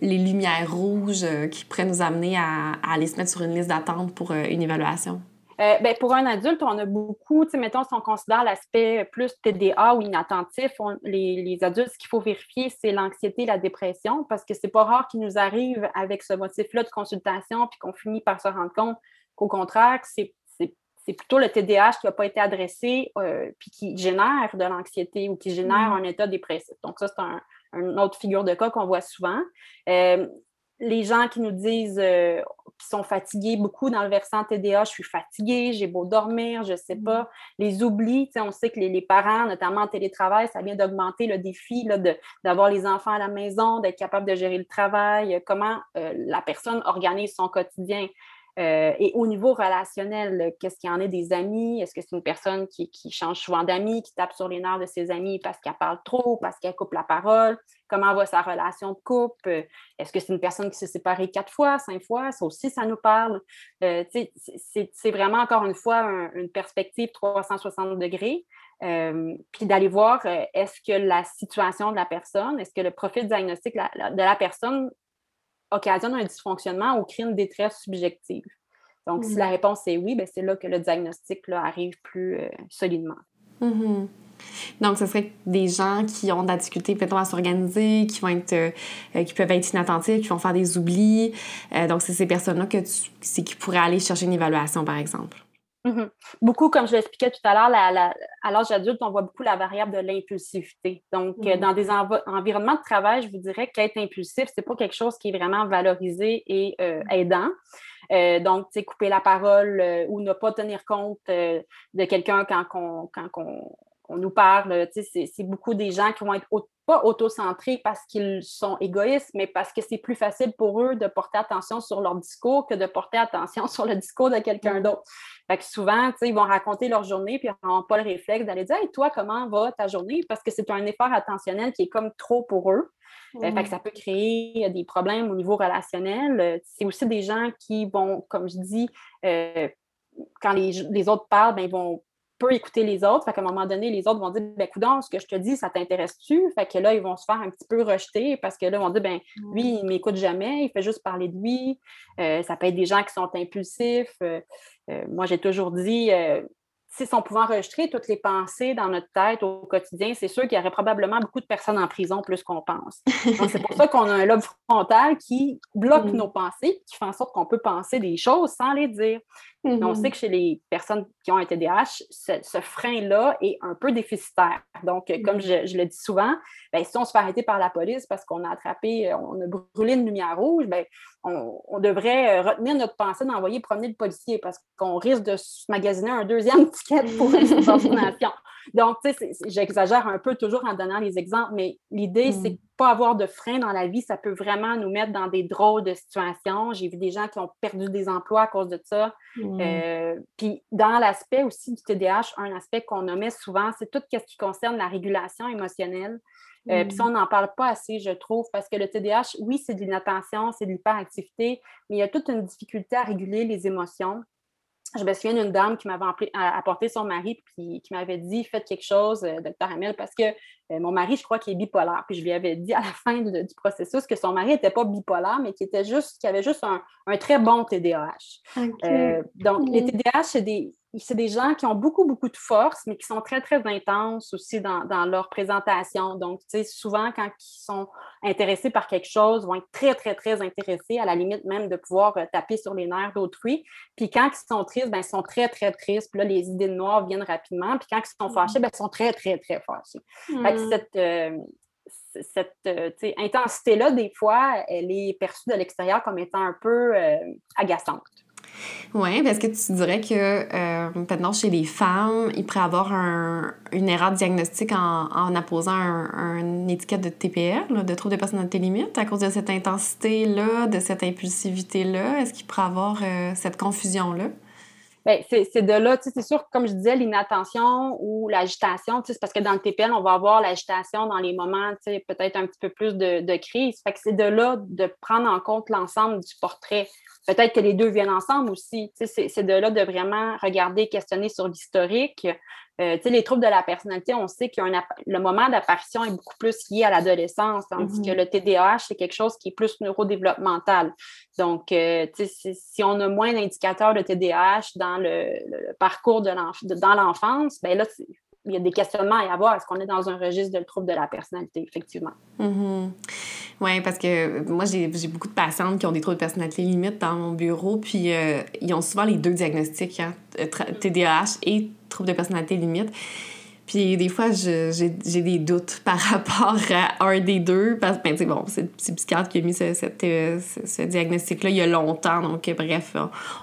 les lumières rouges euh, qui pourraient nous amener à, à, aller se mettre sur une liste d'attente pour une évaluation? Euh, ben, pour un adulte, on a beaucoup, mettons, si on considère l'aspect plus TDA ou inattentif, les, adultes, ce qu'il faut vérifier, c'est l'anxiété, la dépression, parce que c'est pas rare qu'ils nous arrivent avec ce motif-là de consultation, puis qu'on finit par se rendre compte qu'au contraire, c'est plutôt le TDAH qui n'a pas été adressé, euh, puis qui génère de l'anxiété ou qui génère mmh. un état dépressif. Donc, ça, c'est un, une autre figure de cas qu'on voit souvent. Euh, les gens qui nous disent euh, qu'ils sont fatigués, beaucoup dans le versant TDA, je suis fatiguée, j'ai beau dormir, je ne sais pas. Mm. Les oublis, on sait que les, parents, notamment en télétravail, ça vient d'augmenter le défi d'avoir les enfants à la maison, d'être capable de gérer le travail, comment euh, la personne organise son quotidien? Euh, et au niveau relationnel, qu'est-ce qu'il y en a des amis? Est-ce que c'est une personne qui, change souvent d'amis, qui tape sur les nerfs de ses amis parce qu'elle parle trop, parce qu'elle coupe la parole? Comment va sa relation de couple? Est-ce que c'est une personne qui s'est séparée quatre fois, cinq fois? Ça aussi, ça nous parle. Euh, c'est vraiment, encore une fois, une perspective 360 degrés. Euh, puis d'aller voir est-ce que la situation de la personne, est-ce que le profil diagnostique de la personne occasionne un dysfonctionnement ou crée une détresse subjective. Donc, si la mm-hmm. réponse est oui, ben, c'est là que le diagnostic là, arrive plus euh, solidement. Mm-hmm. Donc, ce serait des gens qui ont de la difficulté peut-être à s'organiser, qui vont être, euh, qui peuvent être inattentifs, qui vont faire des oublis. Euh, donc, c'est ces personnes-là que tu, qui pourraient aller chercher une évaluation, par exemple. Mhm. Beaucoup, comme je l'expliquais tout à l'heure, à l'âge adulte, on voit beaucoup la variable de l'impulsivité. Donc, euh, mhm. dans des environnements de travail, je vous dirais qu'être impulsif, ce n'est pas quelque chose qui est vraiment valorisé et euh, mhm. aidant. Euh, donc, tu sais, couper la parole ou ne pas tenir compte de quelqu'un quand, on, nous parle, c'est beaucoup des gens qui vont être pas autocentrés parce qu'ils sont égoïstes, mais parce que c'est plus facile pour eux de porter attention sur leur discours que de porter attention sur le discours de quelqu'un d'autre. Fait que souvent, ils vont raconter leur journée, puis ils n'ont pas le réflexe d'aller dire Hey, toi, comment va ta journée? Parce que c'est un effort attentionnel qui est comme trop pour eux. Fait que ça peut créer des problèmes au niveau relationnel. C'est aussi des gens qui vont, comme je dis, euh, quand les, autres parlent, ben, ils vont écouter les autres. Fait qu'à un moment donné, les autres vont dire ben coudon, ce que je te dis, ça t'intéresse-tu? Fait que là, ils vont se faire un petit peu rejeter parce que là, ils vont dire ben lui, il m'écoute jamais, il fait juste parler de lui. Euh, ça peut être des gens qui sont impulsifs. Euh, euh, moi, j'ai toujours dit si on pouvait enregistrer toutes les pensées dans notre tête au quotidien, c'est sûr qu'il y aurait probablement beaucoup de personnes en prison plus qu'on pense. Donc, c'est pour ça qu'on a un lobe frontal qui bloque mm. nos pensées, qui fait en sorte qu'on peut penser des choses sans les dire. On mm-hmm. sait que chez les personnes qui ont un TDAH, ce, frein-là est un peu déficitaire. Donc, comme mm. je, le dis souvent, ben, si on se fait arrêter par la police parce qu'on a attrapé, on a brûlé une lumière rouge, ben, on, devrait retenir notre pensée d'envoyer promener le policier parce qu'on risque de se magasiner un deuxième ticket pour une subordination. Donc, tu sais, j'exagère un peu toujours en donnant les exemples, mais l'idée, c'est mm. Pas avoir de frein dans la vie, ça peut vraiment nous mettre dans des drôles de situations. J'ai vu des gens qui ont perdu des emplois à cause de ça. Mm. Euh, puis, dans l'aspect aussi du TDAH, un aspect qu'on nommait souvent, c'est tout ce qui concerne la régulation émotionnelle. Euh, puis ça, mm. on n'en parle pas assez, je trouve, parce que le TDAH, oui, c'est de l'inattention, c'est de l'hyperactivité, mais il y a toute une difficulté à réguler les émotions je me souviens d'une dame qui m'avait apporté son mari puis qui m'avait dit Faites quelque chose, euh, docteur Hamel, parce que euh, mon mari, je crois qu'il est bipolaire. Puis je lui avais dit à la fin du processus que son mari n'était pas bipolaire, mais qu'il était juste, qu'il avait juste un, très bon TDAH. Euh, donc, les TDAH, c'est des, c'est des gens qui ont beaucoup, beaucoup de force, mais qui sont très, très intenses aussi dans, leur présentation. Donc, tu sais, souvent, quand ils sont intéressés par quelque chose, vont être très, très, très intéressés, à la limite même de pouvoir euh, taper sur les nerfs d'autrui. Puis quand ils sont tristes, ben, ils sont très, très tristes. Puis là, les idées noires viennent rapidement. Puis quand ils sont fâchés, ben, ils sont très, très, très fâchés. Fait cette, euh, cette euh, intensité-là, des fois, elle est perçue de l'extérieur comme étant un peu agaçante. Oui, parce que tu dirais que euh, maintenant chez les femmes, il pourrait avoir une erreur de diagnostic en, en apposant un, une étiquette de TPL, de trouble de personnalité limite, à cause de cette intensité-là, de cette impulsivité-là. Est-ce qu'il pourrait avoir euh, cette confusion-là? Bien, c'est de là, tu sais, c'est sûr, comme je disais, l'inattention ou l'agitation, tu sais, c'est parce que dans le TPL, on va avoir l'agitation dans les moments, tu sais, peut-être un petit peu plus de, de crise. Fait que c'est de là de prendre en compte l'ensemble du portrait. Peut-être que les deux viennent ensemble aussi. C'est de là de vraiment regarder, questionner sur l'historique. Euh, les troubles de la personnalité, on sait que le moment d'apparition est beaucoup plus lié à l'adolescence, tandis que mm-hmm. le TDAH, c'est quelque chose qui est plus neurodéveloppemental. Donc, euh, si on a moins d'indicateurs de TDAH dans le, parcours de dans l'enfance, ben là, il y a des questionnements à y avoir. Est-ce qu'on est dans un registre de troubles de la personnalité, effectivement? Mm-hmm. Oui, parce que moi, j'ai beaucoup de patientes qui ont des troubles de personnalité limite dans mon bureau, puis euh, ils ont souvent les deux diagnostics, hein, TDAH euh, et troubles de personnalité limite. Puis des fois, j'ai des doutes par rapport à un des deux. Parce que, ben, bon, c'est le psychiatre qui a mis ce, euh, ce, diagnostic-là il y a longtemps. Donc, bref,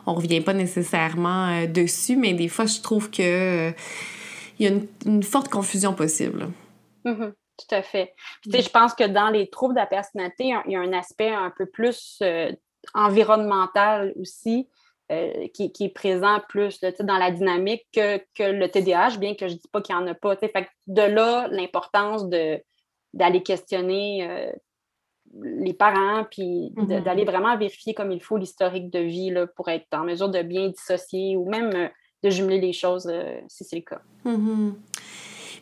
on, ne revient pas nécessairement dessus. Mais des fois, je trouve que il y a une, forte confusion possible. Mm-hmm. Tout à fait. je pense que dans les troubles de la personnalité, il y a un aspect un peu plus euh, environnemental aussi. Euh, qui, est présent plus dans la dynamique que, le TDAH, bien que je ne dis pas qu'il n'y en a pas. de là, l'importance d'aller questionner euh, les parents, puis mm-hmm. d'aller vraiment vérifier comme il faut l'historique de vie là, pour être en mesure de bien dissocier ou même de jumeler les choses si c'est le cas. Mm-hmm.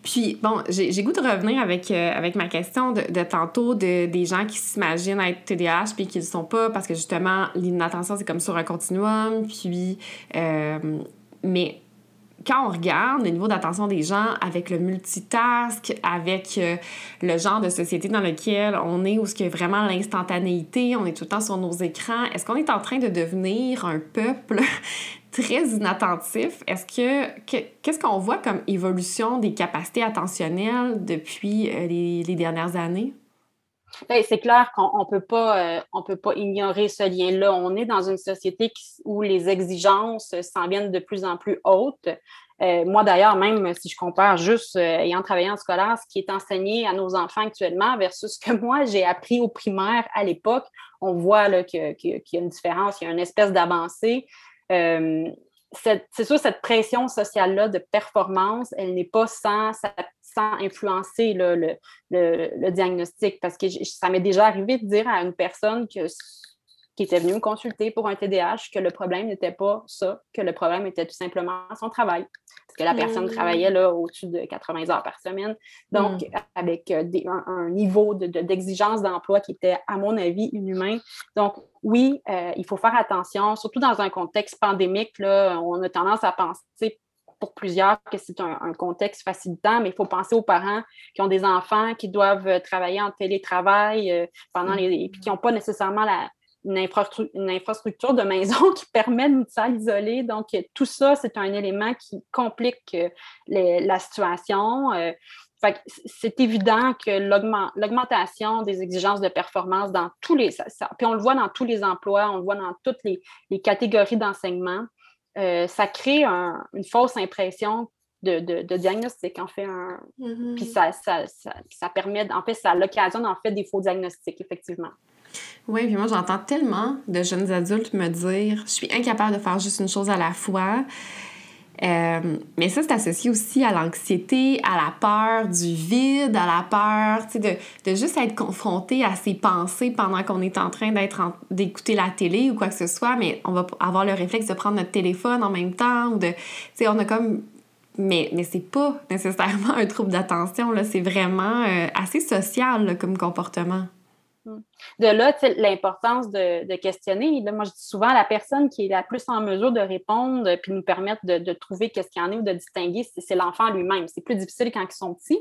Puis, bon, j'ai goût de revenir avec, euh, avec ma question de, tantôt de, des gens qui s'imaginent être TDAH puis qui ne le sont pas parce que justement, l'inattention, c'est comme sur un continuum. Puis, euh, mais quand on regarde le niveau d'attention des gens avec le multitask, avec euh, le genre de société dans lequel on est, où ce qu'il y a vraiment l'instantanéité, on est tout le temps sur nos écrans, est-ce qu'on est en train de devenir un peuple? Très inattentif. Est-ce que, qu'est-ce qu'on voit comme évolution des capacités attentionnelles depuis euh, les, dernières années? Ben, c'est clair qu'on ne peut, pas, euh, peut pas ignorer ce lien-là. On est dans une société où les exigences s'en viennent de plus en plus hautes. Euh, moi, d'ailleurs, même si je compare juste ayant travaillé en scolaire, ce qui est enseigné à nos enfants actuellement versus ce que moi, j'ai appris au primaire à l'époque, on voit qu'il y a une différence, il y a une espèce d'avancée. Euh, c'est sûr, cette pression sociale-là de performance, elle n'est pas sans, influencer le, le, diagnostic. Parce que ça m'est déjà arrivé de dire à une personne que qui était venu me consulter pour un TDAH, que le problème n'était pas ça, que le problème était tout simplement son travail. Parce que la personne mmh. travaillait là au-dessus de 80 heures par semaine. Donc, mmh. avec euh, un, niveau d'exigence d'emploi qui était, à mon avis, inhumain. Donc, oui, euh, il faut faire attention, surtout dans un contexte pandémique. Là, on a tendance à penser pour plusieurs que c'est un, contexte facilitant, mais il faut penser aux parents qui ont des enfants qui doivent travailler en télétravail euh, pendant les, puis qui n'ont pas nécessairement la, une, infrastructure de maison qui permet une salle isolée. Donc, tout ça, c'est un élément qui complique euh, la situation. c'est évident que l'augmentation des exigences de performance dans tous les. puis on le voit dans tous les emplois, on le voit dans toutes les, les catégories d'enseignement. Euh, ça crée une fausse impression de, diagnostic, en fait. Mm-hmm. Puis ça, ça, permet, en fait, ça l'occasion en fait des faux diagnostics, effectivement. Oui, puis moi, j'entends tellement de jeunes adultes me dire je suis incapable de faire juste une chose à la fois. Euh, mais ça, c'est associé aussi à l'anxiété, à la peur du vide, à la peur de, de juste être confronté à ses pensées pendant qu'on est en train d'écouter la télé ou quoi que ce soit, mais on va avoir le réflexe de prendre notre téléphone en même temps ou de. On a comme. Mais, mais c'est pas nécessairement un trouble d'attention, c'est vraiment euh, assez social comme comportement. De là, l'importance de, questionner. moi, je dis souvent, la personne qui est la plus en mesure de répondre puis nous permettre de, de trouver qu'est-ce qu'il y en a ou de distinguer, c'est l'enfant lui-même. C'est plus difficile quand ils sont petits.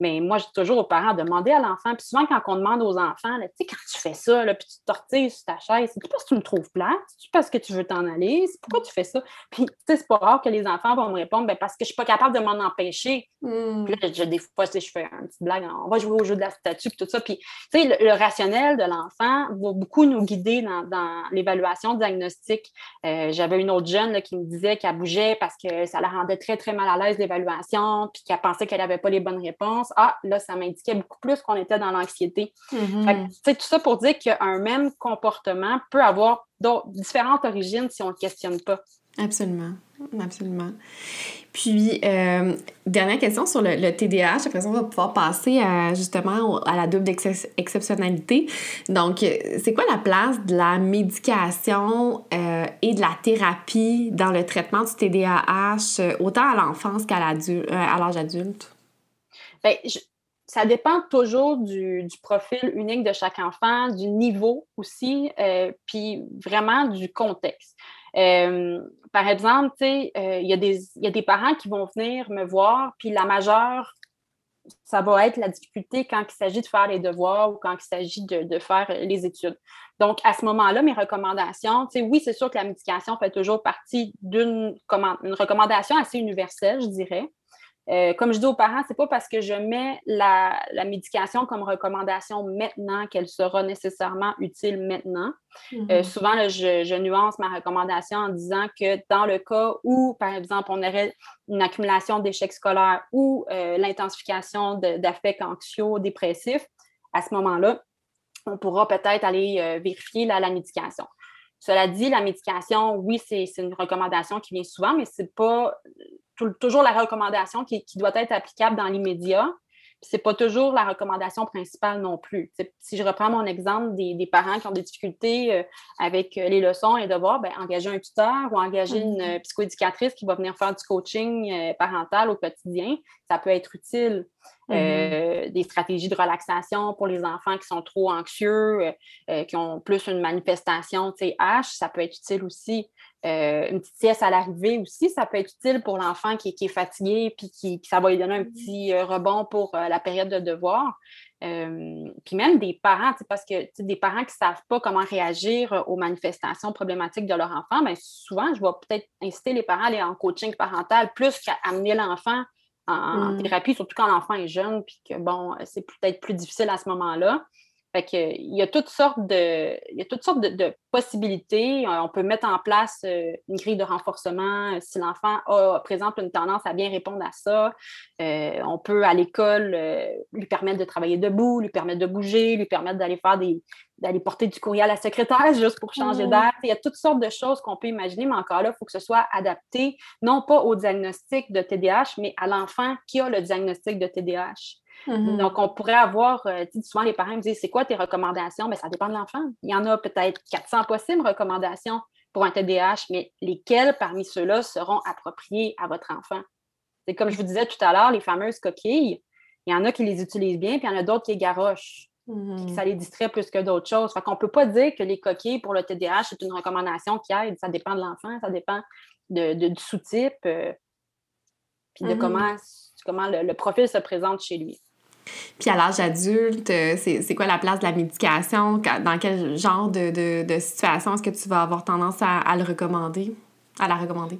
Mais moi, je dis toujours aux parents, demander à l'enfant. Puis souvent, quand on demande aux enfants, tu sais, quand tu fais ça, là, puis tu te tortilles sur ta chaise, c'est parce que tu me trouves plate? C'est parce que tu veux t'en aller? C'est pourquoi tu fais ça? Puis, tu sais, c'est pas rare que les enfants vont me répondre, ben, parce que je suis pas capable de m'en empêcher. Mmh. Puis là, je, des fois, je fais une petite blague, on va jouer au jeu de la statue, puis tout ça. Puis, tu sais, le, rationnel de l'enfant va beaucoup nous guider dans, dans l'évaluation diagnostique. Euh, J'avais une autre jeune là, qui me disait qu'elle bougeait parce que ça la rendait très, très mal à l'aise l'évaluation, puis qu'elle pensait qu'elle n'avait pas les bonnes réponses ah, là, ça m'indiquait beaucoup plus qu'on était dans l'anxiété. Mm Tout ça pour dire qu'un même comportement peut avoir différentes origines si on ne le questionne pas. Absolument, absolument. Puis, euh, dernière question sur le, TDAH. Après ça, on va pouvoir passer à, justement à la double exceptionnalité. Donc, c'est quoi la place de la médication euh, et de la thérapie dans le traitement du TDAH, euh, autant à l'enfance qu'à l'âge adulte? Ben, ça dépend toujours du, profil unique de chaque enfant, du niveau aussi, euh, puis vraiment du contexte. Euh, par exemple, euh, il y, y, a des parents qui vont venir me voir, puis la majeure, ça va être la difficulté quand il s'agit de faire les devoirs ou quand il s'agit de, faire les études. Donc, à ce moment-là, mes recommandations, oui, c'est sûr que la médication fait toujours partie d'une recommandation assez universelle, je dirais. Euh, comme je dis aux parents, c'est pas parce que je mets la, médication comme recommandation maintenant qu'elle sera nécessairement utile maintenant. Euh, mm-hmm. souvent, je, nuance ma recommandation en disant que dans le cas où, par exemple, on aurait une accumulation d'échecs scolaires ou euh, l'intensification d'affects anxieux, dépressifs, à ce moment-là, on pourra peut-être aller vérifier la médication. Cela dit, la médication, oui, c'est une recommandation qui vient souvent, mais ce n'est pas toujours la recommandation qui, doit être applicable dans l'immédiat. Ce n'est pas toujours la recommandation principale non plus. si je reprends mon exemple des, parents qui ont des difficultés euh, avec euh, les leçons et devoirs, ben, engager un tuteur ou engager une mm-hmm. psychoéducatrice qui va venir faire du coaching euh, parental au quotidien, ça peut être utile. Mm-hmm. des stratégies de relaxation pour les enfants qui sont trop anxieux, qui ont plus une manifestation H, ça peut être utile aussi. Euh, une petite sieste à l'arrivée aussi, ça peut être utile pour l'enfant qui, est fatigué, puis qui, ça va lui donner un mm. petit euh, rebond pour euh, la période de devoir. puis même des parents, parce que des parents qui ne savent pas comment réagir aux manifestations problématiques de leur enfant, bien, souvent, je vais peut-être inciter les parents à aller en coaching parental plus qu'à amener l'enfant en, mm. thérapie, surtout quand l'enfant est jeune, puis que bon, c'est peut-être plus difficile à ce moment-là il y a toutes sortes de, il y a toutes sortes de, possibilités. Euh, on peut mettre en place euh, une grille de renforcement euh, si l'enfant présente une tendance à bien répondre à ça. on peut à l'école lui permettre de travailler debout, lui permettre de bouger, lui permettre d'aller faire des d'aller porter du courrier à la secrétaire juste pour changer mmh. d'air. Il y a toutes sortes de choses qu'on peut imaginer, mais encore là, il faut que ce soit adapté, non pas au diagnostic de TDAH, mais à l'enfant qui a le diagnostic de TDAH. Mm-hmm. Donc, on pourrait avoir, euh, souvent les parents me disent, c'est quoi tes recommandations? Mais ben, ça dépend de l'enfant. Il y en a peut-être 400 possibles recommandations pour un TDAH, mais lesquelles parmi ceux-là seront appropriées à votre enfant? C'est comme je vous disais tout à l'heure, les fameuses coquilles, il y en a qui les utilisent bien, puis il y en a d'autres qui les garochent. Mm-hmm. Ça les distrait plus que d'autres choses. Fait qu'on ne peut pas dire que les coquilles pour le TDAH, c'est une recommandation qui aide. Ça dépend de l'enfant, ça dépend de, du sous-type, euh, puis de mm-hmm. comment, comment le, profil se présente chez lui. Puis à l'âge adulte, euh, c'est quoi la place de la médication? Dans quel genre de, de, situation est-ce que tu vas avoir tendance à, le recommander, à la recommander?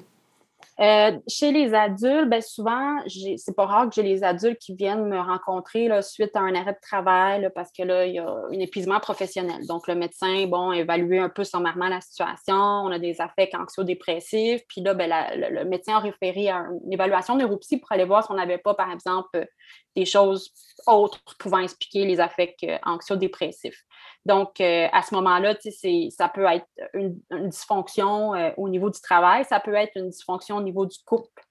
Euh, chez les adultes, ben souvent, c'est pas rare que j'ai les adultes qui viennent me rencontrer là, suite à un arrêt de travail parce que là, il y a un épuisement professionnel. Donc, le médecin, bon, évaluer un peu sommairement la situation. On a des affects anxio-dépressifs. Puis là, ben, le, médecin a référé à une évaluation neuropsy pour aller voir si on n'avait pas, par exemple, des choses autres pouvant expliquer les affects euh, anxio-dépressifs. Donc, euh, à ce moment-là, ça peut être une, dysfonction euh, au niveau du travail, ça peut être une dysfonction au niveau du couple.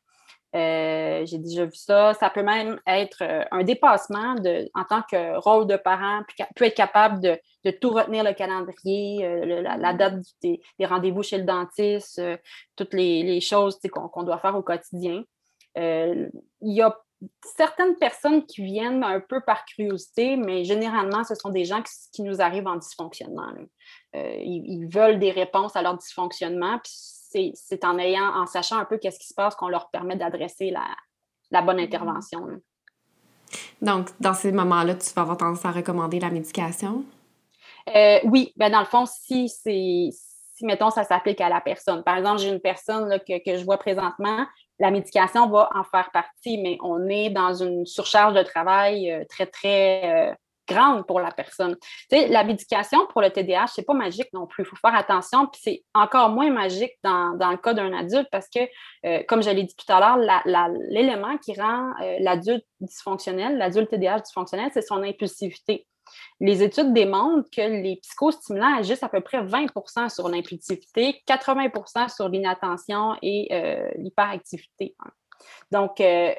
J'ai déjà vu ça. Ça peut même être un dépassement en tant que rôle de parent, puis être capable de, tout retenir le calendrier, la, date des, rendez-vous chez le dentiste, toutes les, choses qu'on doit faire au quotidien. il y a certaines personnes qui viennent un peu par curiosité, mais généralement, ce sont des gens qui, nous arrivent en dysfonctionnement. Euh, ils, veulent des réponses à leur dysfonctionnement, puis c'est en ayant, en sachant un peu qu'est-ce qui se passe qu'on leur permet d'adresser la, bonne intervention. Donc, dans ces moments-là, tu vas avoir tendance à recommander la médication? Euh, oui, ben dans le fond, si c'est si, mettons, ça s'applique à la personne. Par exemple, j'ai une personne que, que, je vois présentement, la médication va en faire partie, mais on est dans une surcharge de travail euh, très, très euh, grande pour la personne. La médication pour le TDAH, c'est pas magique non plus. Il faut faire attention, puis c'est encore moins magique dans, le cas d'un adulte parce que, euh, comme je l'ai dit tout à l'heure, l'élément qui rend l'adulte dysfonctionnel, l'adulte TDAH dysfonctionnel, c'est son impulsivité. Les études démontrent que les psychostimulants agissent à peu près 20% sur l'impulsivité, 80% sur l'inattention et euh, l'hyperactivité. Donc, euh,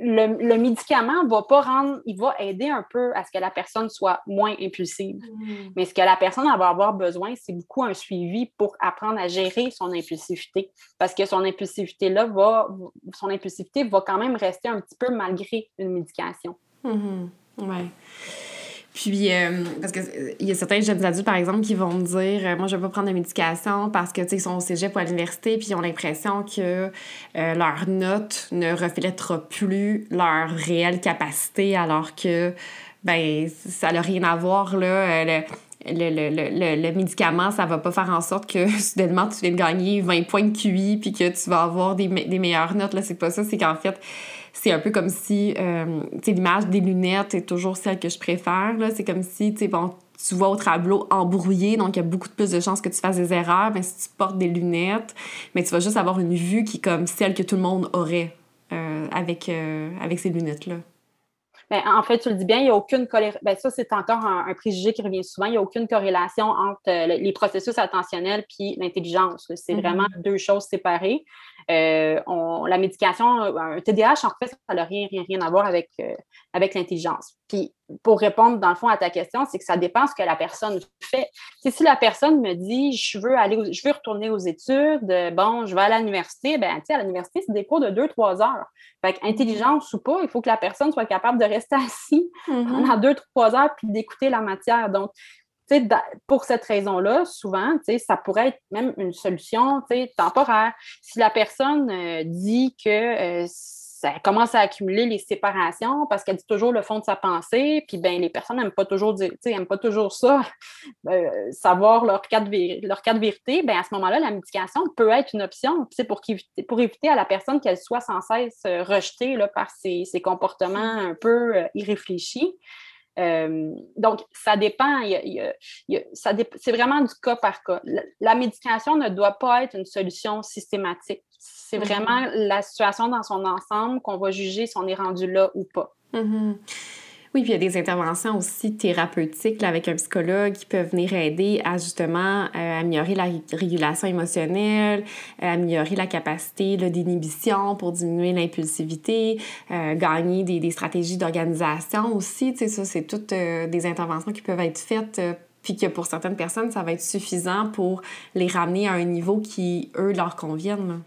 le, médicament va pas rendre, il va aider un peu à ce que la personne soit moins impulsive. Mm. Mais ce que la personne va avoir besoin, c'est beaucoup un suivi pour apprendre à gérer son impulsivité. Parce que son impulsivité-là va, son impulsivité va quand même rester un petit peu malgré une médication. Oui. Puis, euh, parce qu'il euh, y a certains jeunes adultes, par exemple, qui vont me dire euh, Moi, je ne vais pas prendre de médication parce que, tu sais, ils sont au cégep ou à l'université, puis ils ont l'impression que leur note ne reflètera plus leur réelle capacité, alors que, ben, ça n'a rien à voir, là. Le, le, le, le, médicament, ça va pas faire en sorte que soudainement tu viens de gagner 20 points de QI puis que tu vas avoir des, des meilleures notes. Là, c'est pas ça. C'est qu'en fait, c'est un peu comme si, euh, tu sais, l'image des lunettes est toujours celle que je préfère. Là. C'est comme si, tu sais, bon, tu vois au tableau embrouillé, donc il y a beaucoup plus de chances que tu fasses des erreurs. Mais si tu portes des lunettes, mais tu vas juste avoir une vue qui est comme celle que tout le monde aurait euh, avec, euh, avec ces lunettes-là. Ben, en fait, tu le dis bien, il n'y a aucune ben, ça, c'est encore un, préjugé qui revient souvent. Il n'y a aucune corrélation entre les processus attentionnels puis l'intelligence. C'est mm-hmm. vraiment deux choses séparées. Euh, la médication, un TDAH, en fait, ça n'a rien, rien, rien à voir avec, euh, avec l'intelligence. Puis, pour répondre, dans le fond, à ta question, c'est que ça dépend ce que la personne fait. si la personne me dit, je veux aller, je veux retourner aux études, bon, je vais à l'université, ben, tu sais, à l'université, c'est des cours de deux, trois heures. Fait intelligence ou pas, il faut que la personne soit capable de rester assis mm-hmm. pendant deux, trois heures puis d'écouter la matière. Donc, pour cette raison-là, souvent, ça pourrait être même une solution temporaire. Si la personne euh, dit que euh, ça commence à accumuler les séparations parce qu'elle dit toujours le fond de sa pensée, puis ben les personnes n'aiment pas toujours dire, aiment pas toujours ça, euh, savoir leur cas de, leur de vérité, ben à ce moment-là, la médication peut être une option pour, pour éviter à la personne qu'elle soit sans cesse rejetée là, par ses, ses, comportements un peu irréfléchis. Euh, donc, ça dépend. c'est vraiment du cas par cas. La, médication ne doit pas être une solution systématique. C'est mm-hmm. vraiment la situation dans son ensemble qu'on va juger si on est rendu là ou pas. Mm-hmm. Oui, puis il y a des interventions aussi thérapeutiques avec un psychologue qui peuvent venir aider à justement euh, améliorer la régulation émotionnelle, euh, améliorer la capacité d'inhibition pour diminuer l'impulsivité, euh, gagner des, stratégies d'organisation aussi. Tu sais, ça, c'est toutes des interventions qui peuvent être faites puis que pour certaines personnes, ça va être suffisant pour les ramener à un niveau qui, eux, leur convienne.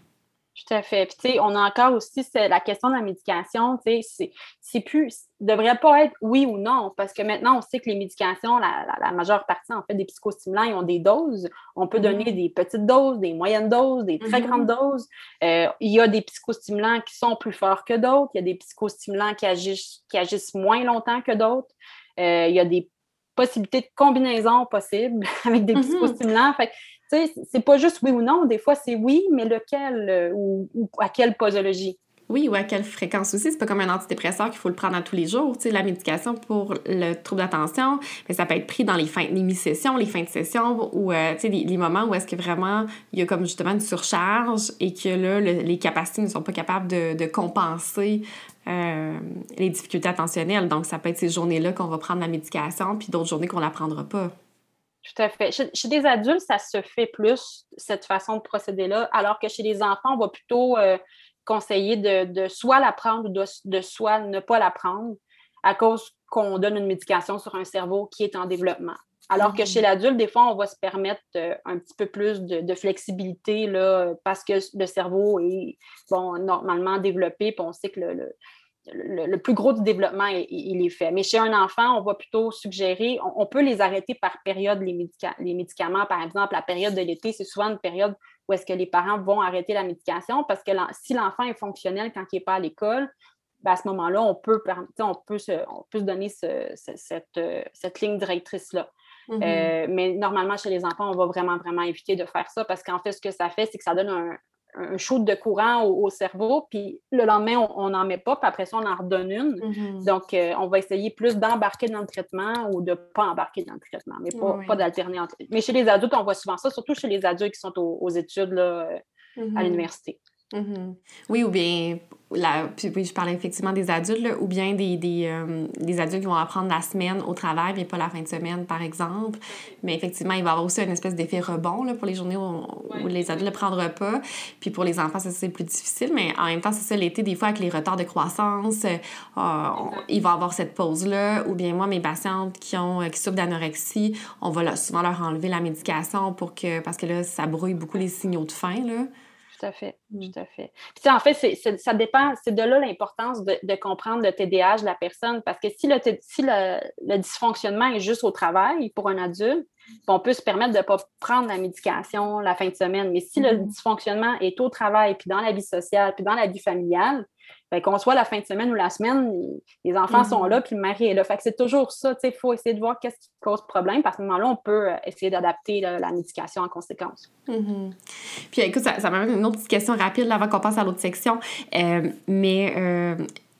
Tout à fait. Puis, tu sais, on a encore aussi la question de la médication, tu sais, c'est plus, devrait pas être oui ou non, parce que maintenant, on sait que les médications, la, majeure partie, en fait, des psychostimulants, ils ont des doses. On peut donner mm-hmm. des petites doses, des moyennes doses, des très grandes mm-hmm. doses. Euh, il y a des psychostimulants qui sont plus forts que d'autres. Il y a des psychostimulants qui agissent, qui agissent moins longtemps que d'autres. Euh, il y a des possibilités de combinaison possibles avec des mm-hmm. psychostimulants. Fait c'est pas juste oui ou non. Des fois, c'est oui, mais lequel euh, ou, à quelle posologie? Oui, ou à quelle fréquence aussi. C'est pas comme un antidépresseur qu'il faut le prendre à tous les jours. Tu sais, la médication pour le trouble d'attention, mais ça peut être pris dans les fins, les mi-sessions, les fins de session, ou euh, tu sais, les, moments où est-ce que vraiment il y a comme justement une surcharge et que là, les capacités ne sont pas capables de, compenser euh, les difficultés attentionnelles. Donc, ça peut être ces journées-là qu'on va prendre la médication, puis d'autres journées qu'on la prendra pas. Tout à fait. Chez, des adultes, ça se fait plus, cette façon de procéder-là, alors que chez les enfants, on va plutôt euh, conseiller de, soit la prendre ou de, soit ne pas la prendre à cause qu'on donne une médication sur un cerveau qui est en développement. Alors que chez mm-hmm. l'adulte, des fois, on va se permettre euh, un petit peu plus de, flexibilité là, parce que le cerveau est bon, normalement développé, puis on sait que le, le, plus gros du développement, il, est fait. Mais chez un enfant, on va plutôt suggérer, on, peut les arrêter par période, les, les, médicaments. Par exemple, la période de l'été, c'est souvent une période où est-ce que les parents vont arrêter la médication parce que si l'enfant est fonctionnel quand il n'est pas à l'école, ben, à ce moment-là, on peut, on peut, se, on peut se donner cette, cette, ligne directrice-là. Mm-hmm. Euh, mais normalement, chez les enfants, on va vraiment, vraiment éviter de faire ça parce qu'en fait, ce que ça fait, c'est que ça donne un, un shoot de courant au, cerveau, puis le lendemain, on n'en met pas, puis après ça, on en redonne une. Mm-hmm. Donc, euh, on va essayer plus d'embarquer dans le traitement ou de ne pas embarquer dans le traitement, mais pas, d'alterner entre. Mais chez les adultes, on voit souvent ça, surtout chez les adultes qui sont aux, études là, euh, à mm-hmm. Mm-hmm. Oui, ou bien, la, puis, je parlais effectivement des adultes, ou bien des, des, euh, des, adultes qui vont apprendre la semaine au travail, mais pas la fin de semaine, par exemple. Mais effectivement, il va y avoir aussi une espèce d'effet rebond là, pour les journées où, les adultes ne le prendront pas. Puis pour les enfants, ça, c'est plus difficile, mais en même temps, c'est ça, l'été, des fois, avec les retards de croissance, euh, il va y avoir cette pause-là. Ou bien moi, mes patientes qui, ont, qui souffrent d'anorexie, on va souvent leur enlever la médication pour que, parce que là, ça brouille beaucoup les signaux de faim, là. Tout à fait, mmh. tout à fait. Puis en fait, ça dépend, c'est de là l'importance de, comprendre le TDAH de la personne, parce que si, le, si le, dysfonctionnement est juste au travail pour un adulte, on peut se permettre de ne pas prendre la médication la fin de semaine. Mais si le mmh. dysfonctionnement est au travail, puis dans la vie sociale, puis dans la vie familiale, qu'on soit la fin de semaine ou la semaine, les enfants sont mhm. là, puis le mari est là. Fait que c'est toujours ça, il faut essayer de voir qu'est-ce qui cause problème. Parce qu'à ce moment-là, on peut euh, essayer d'adapter la médication en conséquence. Mhm. Puis écoute, ça, ça m'amène une autre petite question rapide avant qu'on passe à l'autre section. Euh, mais euh,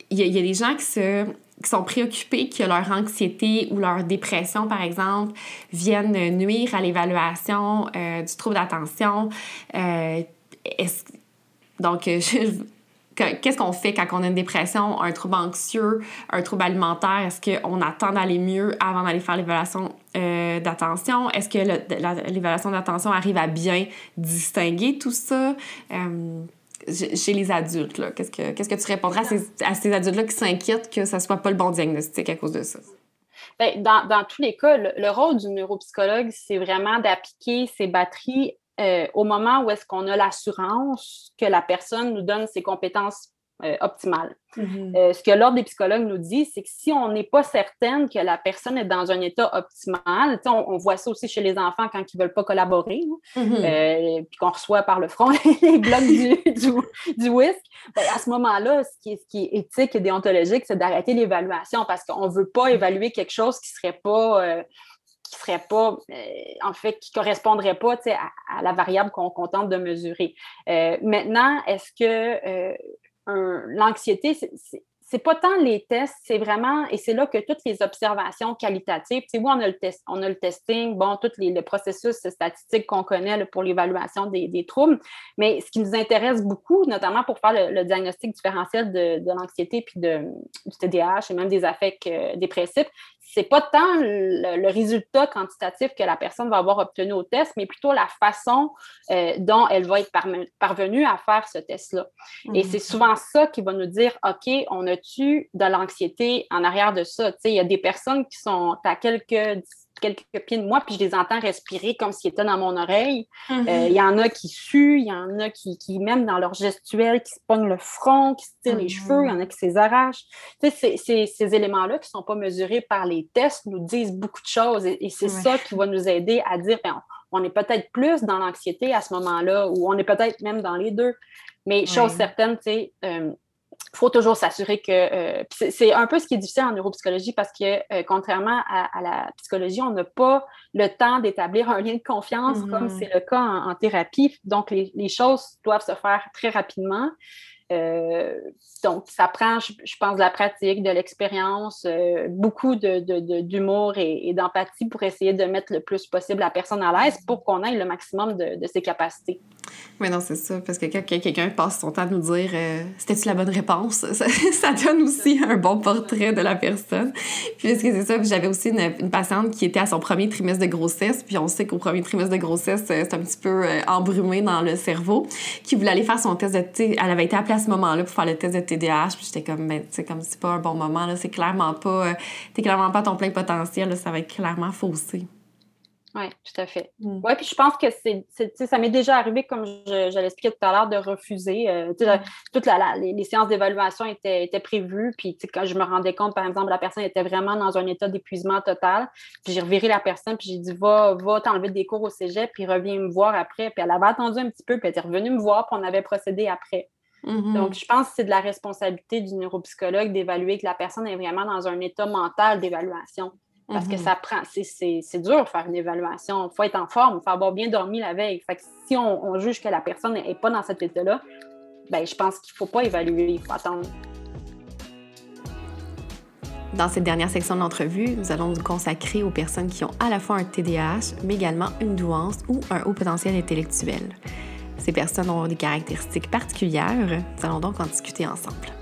il y, a des gens qui se qui sont préoccupés que leur anxiété ou leur dépression, par exemple, viennent nuire à l'évaluation du trouble d'attention. donc, je, qu'est-ce qu'on fait quand on a une dépression, un trouble anxieux, un trouble alimentaire? Est-ce qu'on attend d'aller mieux avant d'aller faire l'évaluation euh, d'attention? Est-ce que l'évaluation d'attention arrive à bien distinguer tout ça? Euh, chez les adultes, qu'est-ce que, tu répondrais à ces, adultes-là qui s'inquiètent que ça soit pas le bon diagnostic à cause de ça? Bien, dans, dans, tous les cas, le rôle du neuropsychologue, c'est vraiment d'appliquer ses batteries euh, au moment où est-ce qu'on a l'assurance que la personne nous donne ses compétences euh, optimales. Mm-hmm. Euh, ce que l'Ordre des psychologues nous dit, c'est que si on n'est pas certaine que la personne est dans un état optimal, on, voit ça aussi chez les enfants quand ils ne veulent pas collaborer, mm-hmm. puis qu'on reçoit par le front les blocs du, du, whisk, ben, à ce moment-là, ce ce qui est éthique et déontologique, c'est d'arrêter l'évaluation parce qu'on ne veut pas évaluer quelque chose qui ne serait pas qui serait pas, euh, en fait, qui correspondrait pas à, à, la variable qu'on tente de mesurer. Euh, maintenant, est-ce que euh, l'anxiété, c'est pas tant les tests, c'est vraiment, et c'est là que toutes les observations qualitatives, tu sais, on a le test, on a le testing, bon, tous les, le processus statistique qu'on connaît pour l'évaluation des, troubles, mais ce qui nous intéresse beaucoup, notamment pour faire le, diagnostic différentiel de, l'anxiété puis de, du TDAH et même des affects dépressifs, c'est pas tant le, résultat quantitatif que la personne va avoir obtenu au test, mais plutôt la façon euh, dont elle va être parvenue à faire ce test-là. Et c'est souvent ça qui va nous dire, OK, on a-tu de l'anxiété en arrière de ça? il y a des personnes qui sont à quelques quelques pieds de moi, puis je les entends respirer comme s'ils étaient dans mon oreille. Mhm. Euh, il y en a qui suent, il y en a qui, qui, même dans leur gestuelle, qui se pognent le front, qui se tirent les mhm. cheveux, il y en a qui s'arrachent. Tu sais, ces éléments-là qui ne sont pas mesurés par les tests nous disent beaucoup de choses et, c'est ça qui va nous aider à dire, ben, on est peut-être plus dans l'anxiété à ce moment-là ou on est peut-être même dans les deux. Mais chose certaine, tu sais, euh, faut toujours s'assurer que. Euh, c'est un peu ce qui est difficile en neuropsychologie parce que, euh, contrairement à, la psychologie, on n'a pas le temps d'établir un lien de confiance comme mm-hmm. c'est le cas en, thérapie. Donc, les, les, choses doivent se faire très rapidement. Euh, donc, ça prend, je, pense, de la pratique, de l'expérience, euh, beaucoup d'humour et, d'empathie pour essayer de mettre le plus possible la personne à l'aise pour qu'on ait le maximum de, ses capacités. Oui, non, c'est ça. Parce que quand quelqu'un passe son temps à nous dire euh, c'était-tu la bonne réponse, ça, donne aussi un bon portrait de la personne. Puis, parce que c'est ça, j'avais aussi une, patiente qui était à son premier trimestre de grossesse. Puis, on sait qu'au premier trimestre de grossesse, c'est un petit peu embrumé dans le cerveau, qui voulait aller faire son test de. Elle avait été appelée ce moment-là pour faire le test de TDAH. Puis j'étais comme, ben, tu sais, comme c'est pas un bon moment, là. C'est clairement pas, euh, t'es clairement pas ton plein potentiel, Ça va être clairement faussé. Oui, tout à fait. Mm. Oui, puis je pense que c'est, ça m'est déjà arrivé, comme je, je l'expliquais tout à l'heure, de refuser. Euh, mm. Toutes les, séances d'évaluation étaient, étaient, prévues, puis quand je me rendais compte, par exemple, la personne était vraiment dans un état d'épuisement total, puis j'ai reviré la personne, puis j'ai dit va, va t'enlever des cours au cégep, puis reviens me voir après. Puis elle avait attendu un petit peu, puis elle est revenue me voir, puis on avait procédé après. Mm-hmm. Donc, je pense que c'est de la responsabilité du neuropsychologue d'évaluer que la personne est vraiment dans un état mental d'évaluation. Parce que mm-hmm. ça prend, c'est dur de faire une évaluation. Il faut être en forme, il faut avoir bien dormi la veille. Fait que si on, juge que la personne n'est pas dans cet état-là, ben, je pense qu'il ne faut pas évaluer, il faut attendre. Dans cette dernière section de l'entrevue, nous allons nous consacrer aux personnes qui ont à la fois un TDAH, mais également une douance ou un haut potentiel intellectuel. Ces personnes ont des caractéristiques particulières. Nous allons donc en discuter ensemble.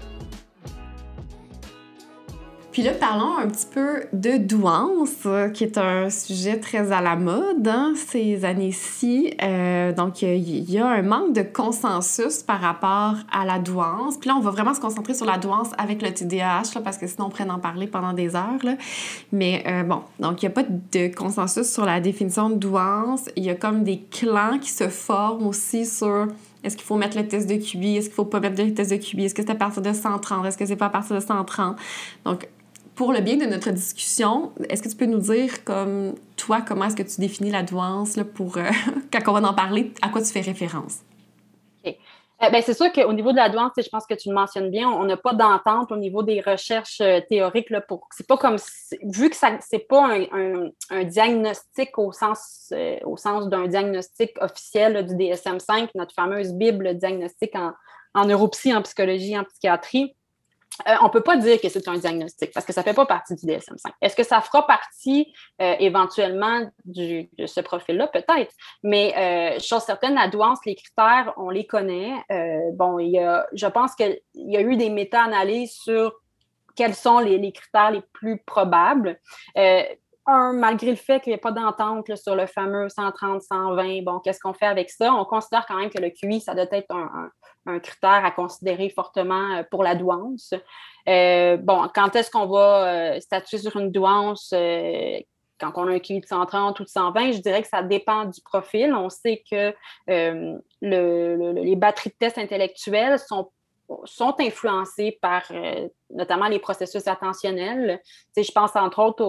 Puis là, parlons un petit peu de douance, qui est un sujet très à la mode hein, ces années-ci. Euh, donc, il y a un manque de consensus par rapport à la douance. Puis là, on va vraiment se concentrer sur la douance avec le TDAH, parce que sinon, on pourrait en parler pendant des heures. Mais euh, bon, donc, il n'y a pas de consensus sur la définition de douance. Il y a comme des clans qui se forment aussi sur est-ce qu'il faut mettre le test de QI? Est-ce qu'il faut pas mettre le test de QI? Est-ce que c'est à partir de 130? Est-ce que c'est pas à partir de 130? Donc, pour le bien de notre discussion, est-ce que tu peux nous dire, comme toi, comment est-ce que tu définis la douance là, pour, euh, quand on va en parler, à quoi tu fais référence? Euh, ben, c'est sûr qu'au niveau de la douance, je pense que tu le mentionnes bien, on n'a pas d'entente au niveau des recherches euh, théoriques. Là, pour, c'est pas comme vu que ça c'est pas un, diagnostic au sens, au sens d'un diagnostic officiel du DSM-5, notre fameuse Bible diagnostic en, en neuropsy, en psychologie, en psychiatrie. Euh, on ne peut pas dire que c'est un diagnostic parce que ça ne fait pas partie du DSM-5. Est-ce que ça fera partie euh, éventuellement de ce profil-là? Peut-être. Mais euh, chose certaine, la douance, les critères, on les connaît. bon, il y a, je pense qu'il y a eu des méta-analyses sur quels sont les, critères les plus probables. Malgré le fait qu'il n'y ait pas d'entente sur le fameux 130, 120, bon, qu'est-ce qu'on fait avec ça? On considère quand même que le QI, ça doit être un critère à considérer fortement euh, pour la douance. Euh, bon, quand est-ce qu'on va euh, statuer sur une douance? quand on a un QI de 130 ou de 120, je dirais que ça dépend du profil. On sait que les batteries de tests intellectuels sont, sont influencées par notamment les processus attentionnels. je pense entre autres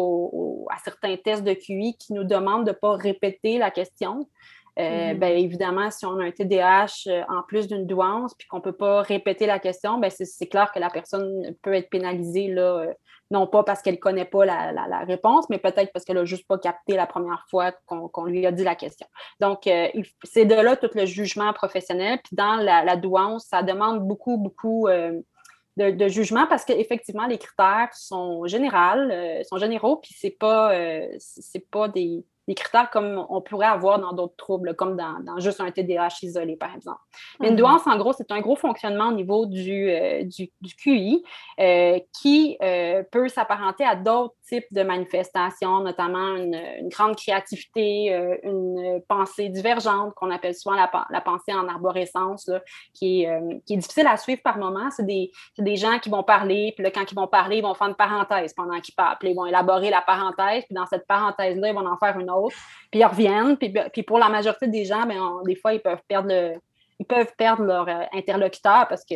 à certains tests de QI qui nous demandent de ne pas répéter la question. Euh, mm-hmm. ben, évidemment, si on a un TDAH euh, en plus d'une douance, puis qu'on ne peut pas répéter la question, ben, c'est clair que la personne peut être pénalisée, là, euh, non pas parce qu'elle ne connaît pas la, réponse, mais peut-être parce qu'elle n'a juste pas capté la première fois qu'on lui a dit la question. Donc, c'est de là tout le jugement professionnel. Puis dans la, douance, ça demande beaucoup, beaucoup de, jugement parce qu'effectivement, les critères sont généraux, sont généraux, puis pas, c'est pas des, des critères comme on pourrait avoir dans d'autres troubles, comme dans, juste un TDAH isolé, par exemple. Mais une mhm. douance, en gros, c'est un gros fonctionnement au niveau du, euh, du, QI euh, qui euh, peut s'apparenter à d'autres types de manifestations, notamment une, grande créativité, une pensée divergente qu'on appelle souvent la, pensée en arborescence, qui, est, qui, est, difficile à suivre par moment. C'est des, des, gens qui vont parler, puis là, quand ils vont parler, ils vont faire une parenthèse pendant qu'ils parlent, puis ils vont élaborer la parenthèse, puis dans cette parenthèse-là, ils vont en faire une autre puis ils reviennent. Puis, pour la majorité des gens, bien, des fois, ils peuvent perdre, ils peuvent perdre leur euh, interlocuteur parce que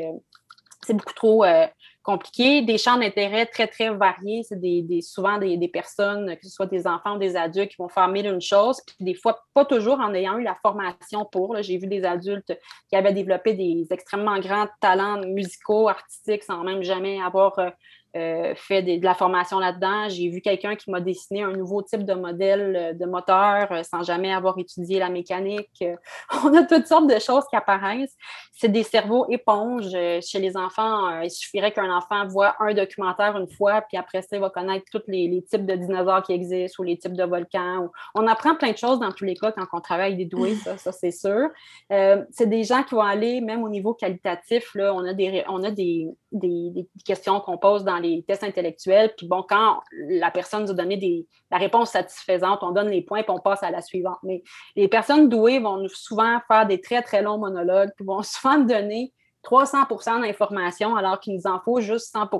c'est beaucoup trop euh, compliqué. Des champs d'intérêt très, très variés. C'est des, souvent des, personnes, que ce soit des enfants ou des adultes, qui vont faire mille une chose, puis des fois, pas toujours en ayant eu la formation pour. J'ai vu des adultes qui avaient développé des extrêmement grands talents musicaux, artistiques, sans même jamais avoir euh, euh, fait de la formation là-dedans. J'ai vu quelqu'un qui m'a dessiné un nouveau type de modèle euh, de moteur euh, sans jamais avoir étudié la mécanique. on a toutes sortes de choses qui apparaissent. C'est des cerveaux éponges. Chez les enfants, il suffirait qu'un enfant voit un documentaire une fois, puis après ça, il va connaître tous les, types de dinosaures qui existent ou les types de volcans. On apprend plein de choses dans tous les cas quand on travaille des doués, ça, c'est sûr. c'est des gens qui vont aller, même au niveau qualitatif, là, on a des, on a des, des questions qu'on pose dans les tests intellectuels. Puis bon, quand la personne nous a donné des, la réponse satisfaisante, on donne les points puis on passe à la suivante. Mais les personnes douées vont souvent faire des très, très longs monologues, puis vont souvent donner 300 d'informations alors qu'il nous en faut juste 100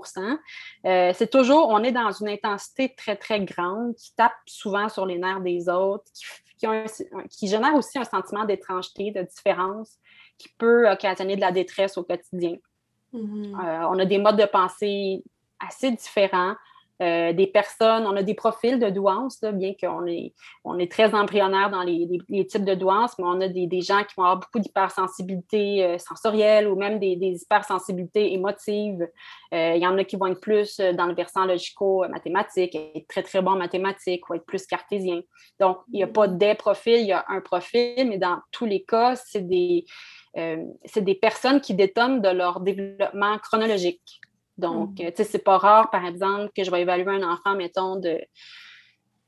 euh, C'est toujours, on est dans une intensité très, très grande qui tape souvent sur les nerfs des autres, qui, qui génère aussi un sentiment d'étrangeté, de différence, qui peut occasionner de la détresse au quotidien. Mm-hmm. Euh, on a des modes de pensée assez différents. Euh, des personnes, on a des profils de douance, bien qu'on est, on est très embryonnaire dans les, types de douance, mais on a des, gens qui vont avoir beaucoup d'hypersensibilité euh, sensorielle ou même des, hypersensibilités émotives. Euh, il y en a qui vont être plus dans le versant logico-mathématique, être très, très bon en mathématiques ou être plus cartésien. Donc, il n'y a pas des profils, il y a un profil, mais dans tous les cas, c'est des, c'est des personnes qui détonnent de leur développement chronologique. Donc, mm. tu sais, c'est pas rare, par exemple, que je vais évaluer un enfant, mettons, de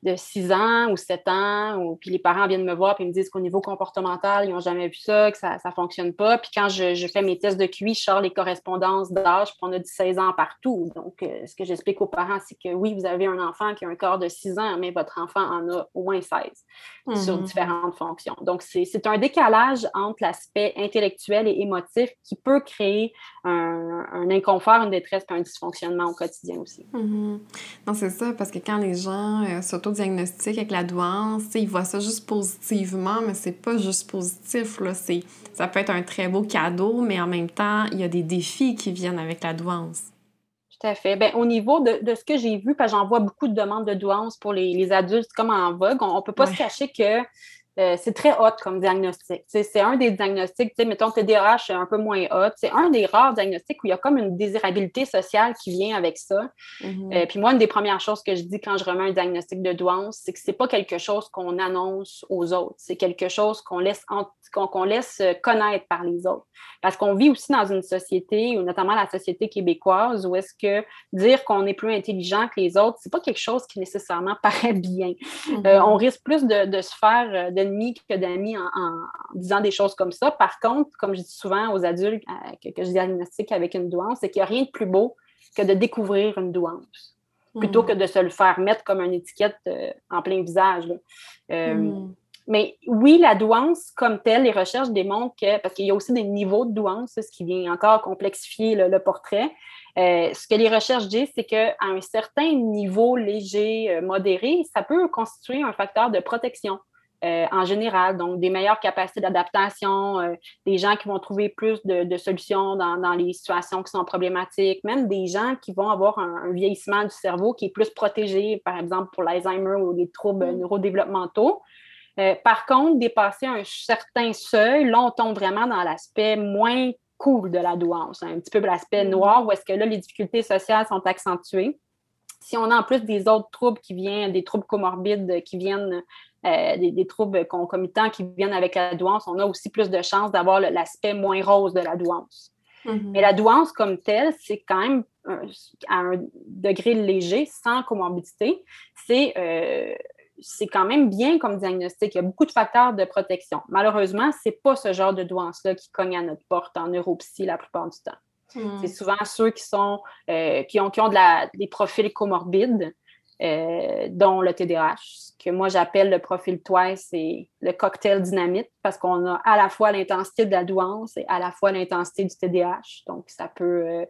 de 6 ans ou 7 ans, ou, puis les parents viennent me voir et me disent qu'au niveau comportemental, ils n'ont jamais vu ça, que ça ne fonctionne pas. Puis quand je, fais mes tests de QI, je sors les correspondances d'âge, puis on a du 16 ans partout. Donc, euh, ce que j'explique aux parents, c'est que oui, vous avez un enfant qui a un corps de 6 ans, mais votre enfant en a au moins 16 sur mhm. différentes fonctions. Donc, c'est un décalage entre l'aspect intellectuel et émotif qui peut créer un, inconfort, une détresse, puis un dysfonctionnement au quotidien aussi. Mhm. Non, c'est ça, parce que quand les gens, euh, diagnostic avec la douance, ils voient ça juste positivement, mais c'est pas juste positif. Là. Ça peut être un très beau cadeau, mais en même temps, il y a des défis qui viennent avec la douance. Tout à fait. Bien, au niveau de, ce que j'ai vu, parce que j'en vois beaucoup de demandes de douance pour les, adultes comme en vogue, on ne peut pas se cacher que euh, c'est très hot comme diagnostic. C'est un des diagnostics, mettons TDAH, c'est un peu moins hot. C'est un des rares diagnostics où il y a comme une désirabilité sociale qui vient avec ça. Euh, puis moi, une des premières choses que je dis quand je remets un diagnostic de douance, c'est que c'est pas quelque chose qu'on annonce aux autres. C'est quelque chose qu'on laisse, qu'on laisse connaître par les autres. Parce qu'on vit aussi dans une société, ou notamment la société québécoise, où est-ce que dire qu'on est plus intelligent que les autres, c'est pas quelque chose qui nécessairement paraît bien. Mm-hmm. Euh, on risque plus de, se faire d'ennemis que d'amis en, disant des choses comme ça. Par contre, comme je dis souvent aux adultes euh, que, je diagnostique avec une douance, c'est qu'il n'y a rien de plus beau que de découvrir une douance plutôt mm-hmm. que de se le faire mettre comme une étiquette euh, en plein visage. Mm-hmm. Mais oui, la douance comme telle, les recherches démontrent que, parce qu'il y a aussi des niveaux de douance, ce qui vient encore complexifier le, portrait. Euh, ce que les recherches disent, c'est qu'à un certain niveau léger, euh, modéré, ça peut constituer un facteur de protection. Euh, en général, donc des meilleures capacités d'adaptation, des gens qui vont trouver plus de, solutions dans, les situations qui sont problématiques, même des gens qui vont avoir un, vieillissement du cerveau qui est plus protégé, par exemple pour l'Alzheimer ou les troubles mm. neurodéveloppementaux. Euh, par contre, dépasser un certain seuil, là, on tombe vraiment dans l'aspect moins cool de la douance, un petit peu l'aspect mm. noir, où est-ce que là, les difficultés sociales sont accentuées. Si on a en plus des autres troubles qui viennent, des troubles comorbides qui viennent, euh, des, troubles concomitants qui viennent avec la douance, on a aussi plus de chances d'avoir l'aspect moins rose de la douance. Mm-hmm. Mais la douance comme telle, c'est quand même à un degré léger, sans comorbidité, c'est euh, c'est quand même bien comme diagnostic. Il y a beaucoup de facteurs de protection. Malheureusement, ce n'est pas ce genre de douance-là qui cogne à notre porte en neuropsy la plupart du temps. Hmm. C'est souvent ceux qui, sont, euh, qui, ont, qui ont de la, des profils comorbides, euh, dont le TDAH, que moi j'appelle le profil TWICE, c'est le cocktail dynamite, parce qu'on a à la fois l'intensité de la douance et à la fois l'intensité du TDAH. Donc, ça peut euh,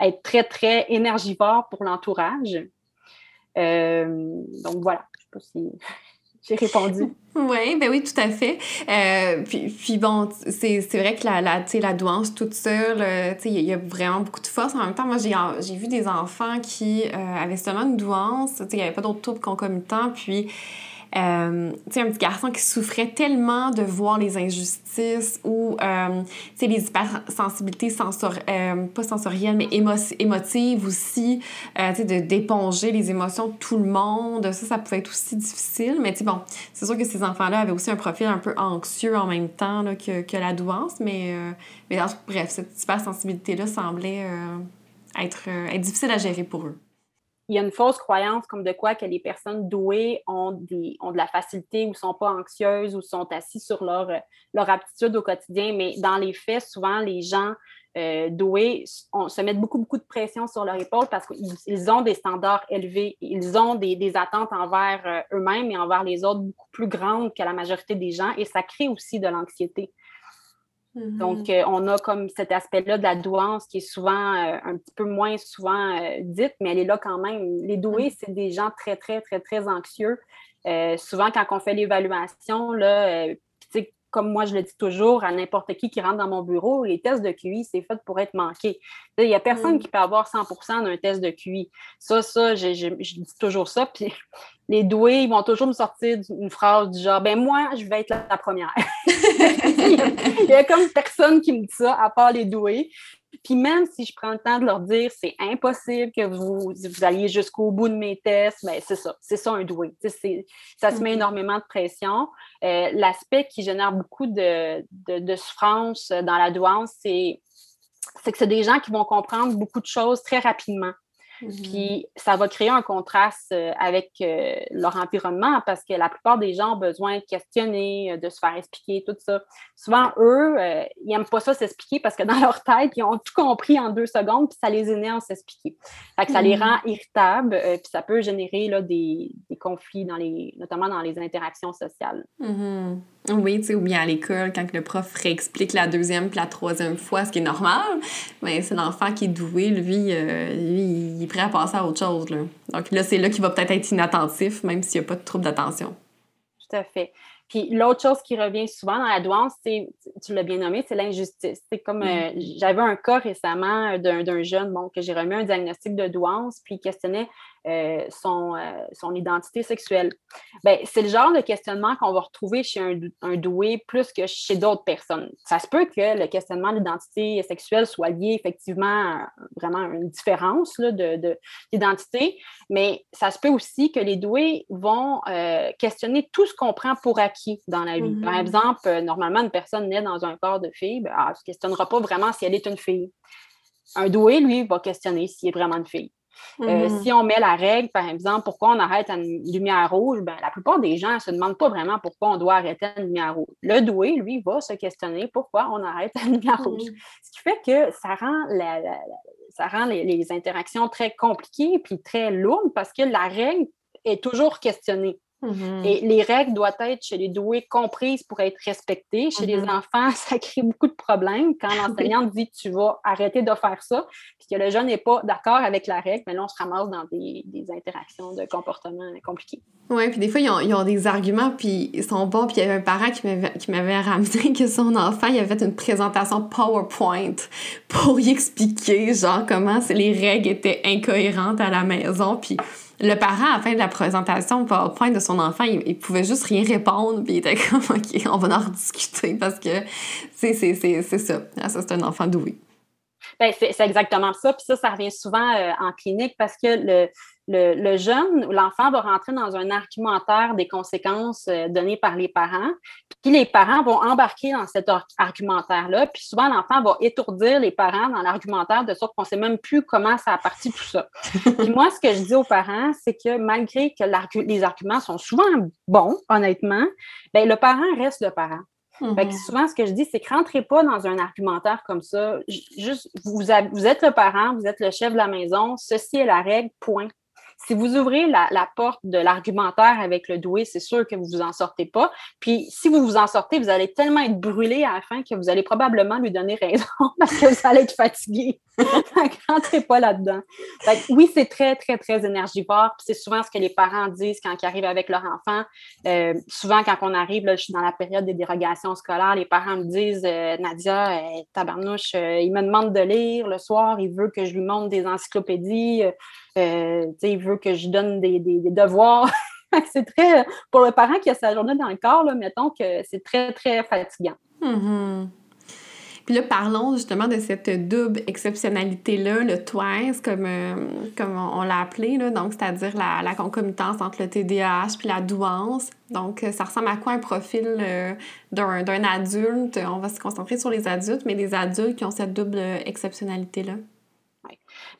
être très, très énergivore pour l'entourage. donc, voilà, je sais pas si j'ai répondu. Oui, ben oui, tout à fait. Euh, puis, puis, bon, c'est vrai que la, la, la douance toute seule, euh, il y, a vraiment beaucoup de force. En même temps, moi, j'ai vu des enfants qui euh, avaient seulement une douance, il n'y avait pas d'autres troubles concomitants, puis euh, tu sais, un petit garçon qui souffrait tellement de voir les injustices ou, euh, tu sais, les hypersensibilités sensor euh, pas sensorielles, mais émotives aussi, euh, tu sais, d'éponger les émotions de tout le monde. Ça, ça pouvait être aussi difficile. Mais, tu sais, bon, c'est sûr que ces enfants-là avaient aussi un profil un peu anxieux en même temps là, que, que, la douance, mais, mais bref, cette hypersensibilité-là semblait être, être difficile à gérer pour eux il y a une fausse croyance comme de quoi que les personnes douées ont, des, ont de la facilité ou sont pas anxieuses ou sont assis sur leur, leur aptitude au quotidien. Mais dans les faits, souvent, les gens euh, doués on, se mettent beaucoup, beaucoup de pression sur leur épaule parce qu'ils ont des standards élevés. Ils ont des, des attentes envers euh, eux-mêmes et envers les autres beaucoup plus grandes que la majorité des gens et ça crée aussi de l'anxiété. Donc, mm-hmm. euh, on a comme cet aspect-là de la douance qui est souvent euh, un petit peu moins souvent euh, dite, mais elle est là quand même. Les doués, mm. c'est des gens très, très, très, très anxieux. souvent, quand on fait l'évaluation, là, comme moi je le dis toujours à n'importe qui qui rentre dans mon bureau, les tests de QI, c'est fait pour être manqué. Il n'y a personne mm. qui peut avoir 100% d'un test de QI. Ça, ça, je, dis toujours ça. Puis les doués, ils vont toujours me sortir une phrase du genre Ben moi, je vais être la, première. Il y a comme personne qui me dit ça, à part les doués. Puis même si je prends le temps de leur dire c'est impossible que vous, vous alliez jusqu'au bout de mes tests, mais ben, c'est ça, c'est ça un doué. Ça se met mm-hmm. énormément de pression. Euh, l'aspect qui génère beaucoup de, de souffrance dans la douance, c'est que c'est des gens qui vont comprendre beaucoup de choses très rapidement. Puis mhm. ça va créer un contraste euh, avec euh, leur environnement parce que la plupart des gens ont besoin de questionner, euh, de se faire expliquer, tout ça. Souvent, eux, ils n'aiment pas ça s'expliquer parce que dans leur tête, ils ont tout compris en deux secondes, puis ça les énerve s'expliquer. Fait que ça les mhm. rend irritables, puis ça peut générer là, des, des, conflits, dans les, notamment dans les interactions sociales. Mhm. Oui, tu sais, ou bien à l'école, quand le prof réexplique la deuxième puis la troisième fois, ce qui est normal, mais c'est l'enfant qui est doué, lui, lui, il est prêt à passer à autre chose. Là. Donc là, c'est là qu'il va peut-être être inattentif, même s'il n'y a pas de trouble d'attention. Tout à fait. Puis l'autre chose qui revient souvent dans la douance, c'est, tu l'as bien nommé, c'est l'injustice. C'est comme, mm. euh, j'avais un cas récemment d'un, jeune bon, que j'ai remis un diagnostic de douance, puis il questionnait euh, son, euh, son identité sexuelle. Ben, c'est le genre de questionnement qu'on va retrouver chez un, un, doué plus que chez d'autres personnes. Ça se peut que le questionnement d'identité sexuelle soit lié effectivement à vraiment une différence là, de, d'identité, mais ça se peut aussi que les doués vont euh, questionner tout ce qu'on prend pour acquis dans la vie. Par mm-hmm. exemple, normalement, une personne naît dans un corps de fille, ben, elle ne se questionnera pas vraiment si elle est une fille. Un doué, lui, va questionner s'il est vraiment une fille. Euh, mm-hmm. si on met la règle, par exemple, pourquoi on arrête à une lumière rouge, ben, la plupart des gens ne se demandent pas vraiment pourquoi on doit arrêter à une lumière rouge. Le doué, lui, va se questionner pourquoi on arrête à une lumière rouge. Mm-hmm. Ce qui fait que ça rend, ça rend les, les, interactions très compliquées puis très lourdes parce que la règle est toujours questionnée. Mm-hmm. Et les règles doivent être chez les doués comprises pour être respectées. Chez les mm-hmm. enfants, ça crée beaucoup de problèmes quand l'enseignante dit tu vas arrêter de faire ça, puis que le jeune n'est pas d'accord avec la règle, mais là, on se ramasse dans des, interactions de comportement compliqués. Oui, puis des fois, ils ont, des arguments, puis ils sont bons. Puis il y avait un parent qui m'avait ramené que son enfant, il avait fait une présentation PowerPoint pour y expliquer, genre, comment les règles étaient incohérentes à la maison. Puis le parent, à la fin de la présentation point de son enfant, il, pouvait juste rien répondre, puis il était comme, OK, on va en rediscuter parce que c'est ça. Ah, ça, c'est un enfant doué. Ben, c'est exactement ça. Puis ça, ça revient souvent euh, en clinique parce que le, le, jeune ou l'enfant va rentrer dans un argumentaire des conséquences euh, données par les parents. Puis les parents vont embarquer dans cet argumentaire-là. Puis souvent, l'enfant va étourdir les parents dans l'argumentaire de sorte qu'on ne sait même plus comment ça a parti tout ça. Puis moi, ce que je dis aux parents, c'est que malgré que les arguments sont souvent bons, honnêtement, bien, le parent reste le parent. Mhm. souvent, ce que je dis, c'est que rentrez pas dans un argumentaire comme ça. Juste, vous, vous êtes le parent, vous êtes le chef de la maison, ceci est la règle, point. Si vous ouvrez la, porte de l'argumentaire avec le doué, c'est sûr que vous vous en sortez pas. Puis si vous vous en sortez, vous allez tellement être brûlé à la fin que vous allez probablement lui donner raison parce que vous allez être fatigué. rentrez pas là-dedans. Oui, c'est très, très, très énergivore. c'est souvent ce que les parents disent quand ils arrivent avec leur enfant. Euh, souvent, quand on arrive, je suis dans la période des dérogations scolaires, les parents me disent euh, Nadia, euh, tabarnouche, il me demande de lire le soir, il veut que je lui montre des encyclopédies. Euh, il veut que je donne des, devoirs. c'est très, pour le parent qui a sa journée dans le corps, là, mettons que c'est très, très fatigant. Mm-hmm. Puis là, parlons justement de cette double exceptionnalité-là, le TWICE, comme, euh, comme on, l'a appelé, là, donc c'est-à-dire la, concomitance entre le TDAH puis la douance. Donc, euh, ça ressemble à quoi un profil d'un adulte? On va se concentrer sur les adultes, mais les adultes qui ont cette double exceptionnalité-là.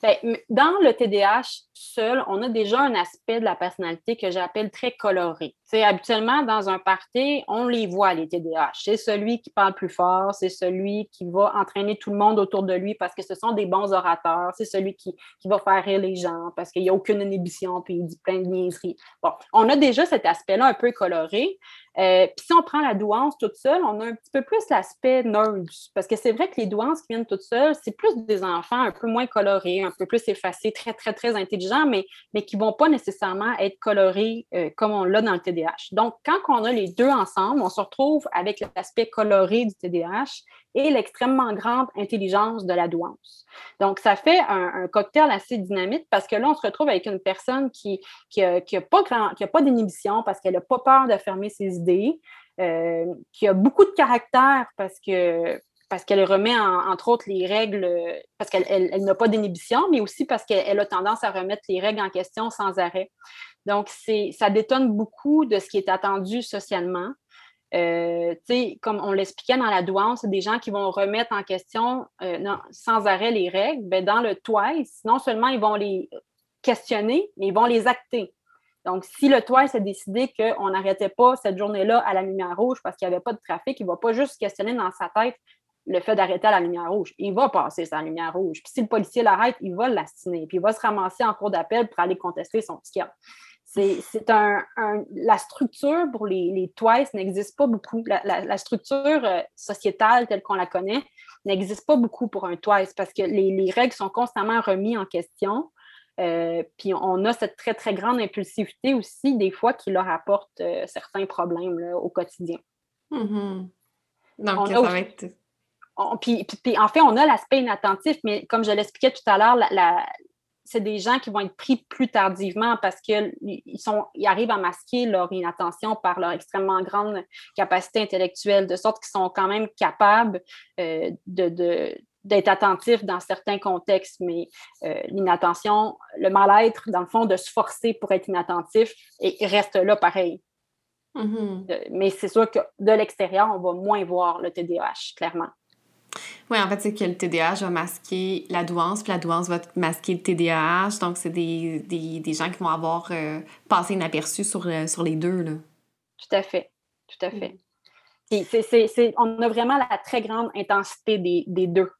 Bien, dans le TDAH seul, on a déjà un aspect de la personnalité que j'appelle très coloré. C'est habituellement dans un party, on les voit les TDAH. C'est celui qui parle plus fort, c'est celui qui va entraîner tout le monde autour de lui parce que ce sont des bons orateurs, c'est celui qui, qui, va faire rire les gens parce qu'il n'y a aucune inhibition puis il dit plein de niaiseries. Bon, on a déjà cet aspect-là un peu coloré. Euh, puis si on prend la douance toute seule, on a un petit peu plus l'aspect nerds. Parce que c'est vrai que les douances qui viennent toutes seules, c'est plus des enfants un peu moins colorés, un peu plus effacés, très, très, très intelligents, mais, mais qui ne vont pas nécessairement être colorés euh, comme on l'a dans le TDAH. Donc, quand on a les deux ensemble, on se retrouve avec l'aspect coloré du TDAH et l'extrêmement grande intelligence de la douance. Donc, ça fait un, cocktail assez dynamique parce que là, on se retrouve avec une personne qui n'a qui, pas, pas d'inhibition parce qu'elle n'a pas peur de fermer ses idées, euh, qui a beaucoup de caractère parce que parce qu'elle remet, entre autres, les règles, parce qu'elle elle, n'a pas d'inhibition, mais aussi parce qu'elle a tendance à remettre les règles en question sans arrêt. Donc, ça détonne beaucoup de ce qui est attendu socialement. Euh, comme on l'expliquait dans la douane, c'est des gens qui vont remettre en question euh, sans arrêt les règles. Ben, dans le TWICE, non seulement ils vont les questionner, mais ils vont les acter. Donc, si le TWICE a décidé qu'on n'arrêtait pas cette journée-là à la lumière rouge parce qu'il n'y avait pas de trafic, il ne va pas juste questionner dans sa tête le fait d'arrêter à la lumière rouge. Il va passer sa lumière rouge. Puis si le policier l'arrête, il va l'astiner. Puis il va se ramasser en cours d'appel pour aller contester son ticket. C'est un, La structure pour les, les TWICE n'existe pas beaucoup. La, structure euh, sociétale telle qu'on la connaît n'existe pas beaucoup pour un TWICE parce que les, règles sont constamment remises en question. Euh, puis on a cette très, très grande impulsivité aussi, des fois, qui leur apporte euh, certains problèmes au quotidien. Mm-hmm. Donc, ça va être puis, en fait, on a l'aspect inattentif, mais comme je l'expliquais tout à l'heure, la, c'est des gens qui vont être pris plus tardivement parce qu'ils ils arrivent à masquer leur inattention par leur extrêmement grande capacité intellectuelle, de sorte qu'ils sont quand même capables euh, de, d'être attentifs dans certains contextes, mais euh, l'inattention, le mal-être, dans le fond, de se forcer pour être inattentif, et, reste là pareil. Mm-hmm. Euh, mais c'est sûr que de l'extérieur, on va moins voir le TDAH, clairement. Oui, en fait, c'est que le TDAH va masquer la douance, puis la douance va masquer le TDAH. Donc, c'est des, des, des, gens qui vont avoir euh, passé inaperçu sur, euh, sur les deux. Là. Tout à fait. Tout à fait. Mm. on a vraiment la très grande intensité des, des deux.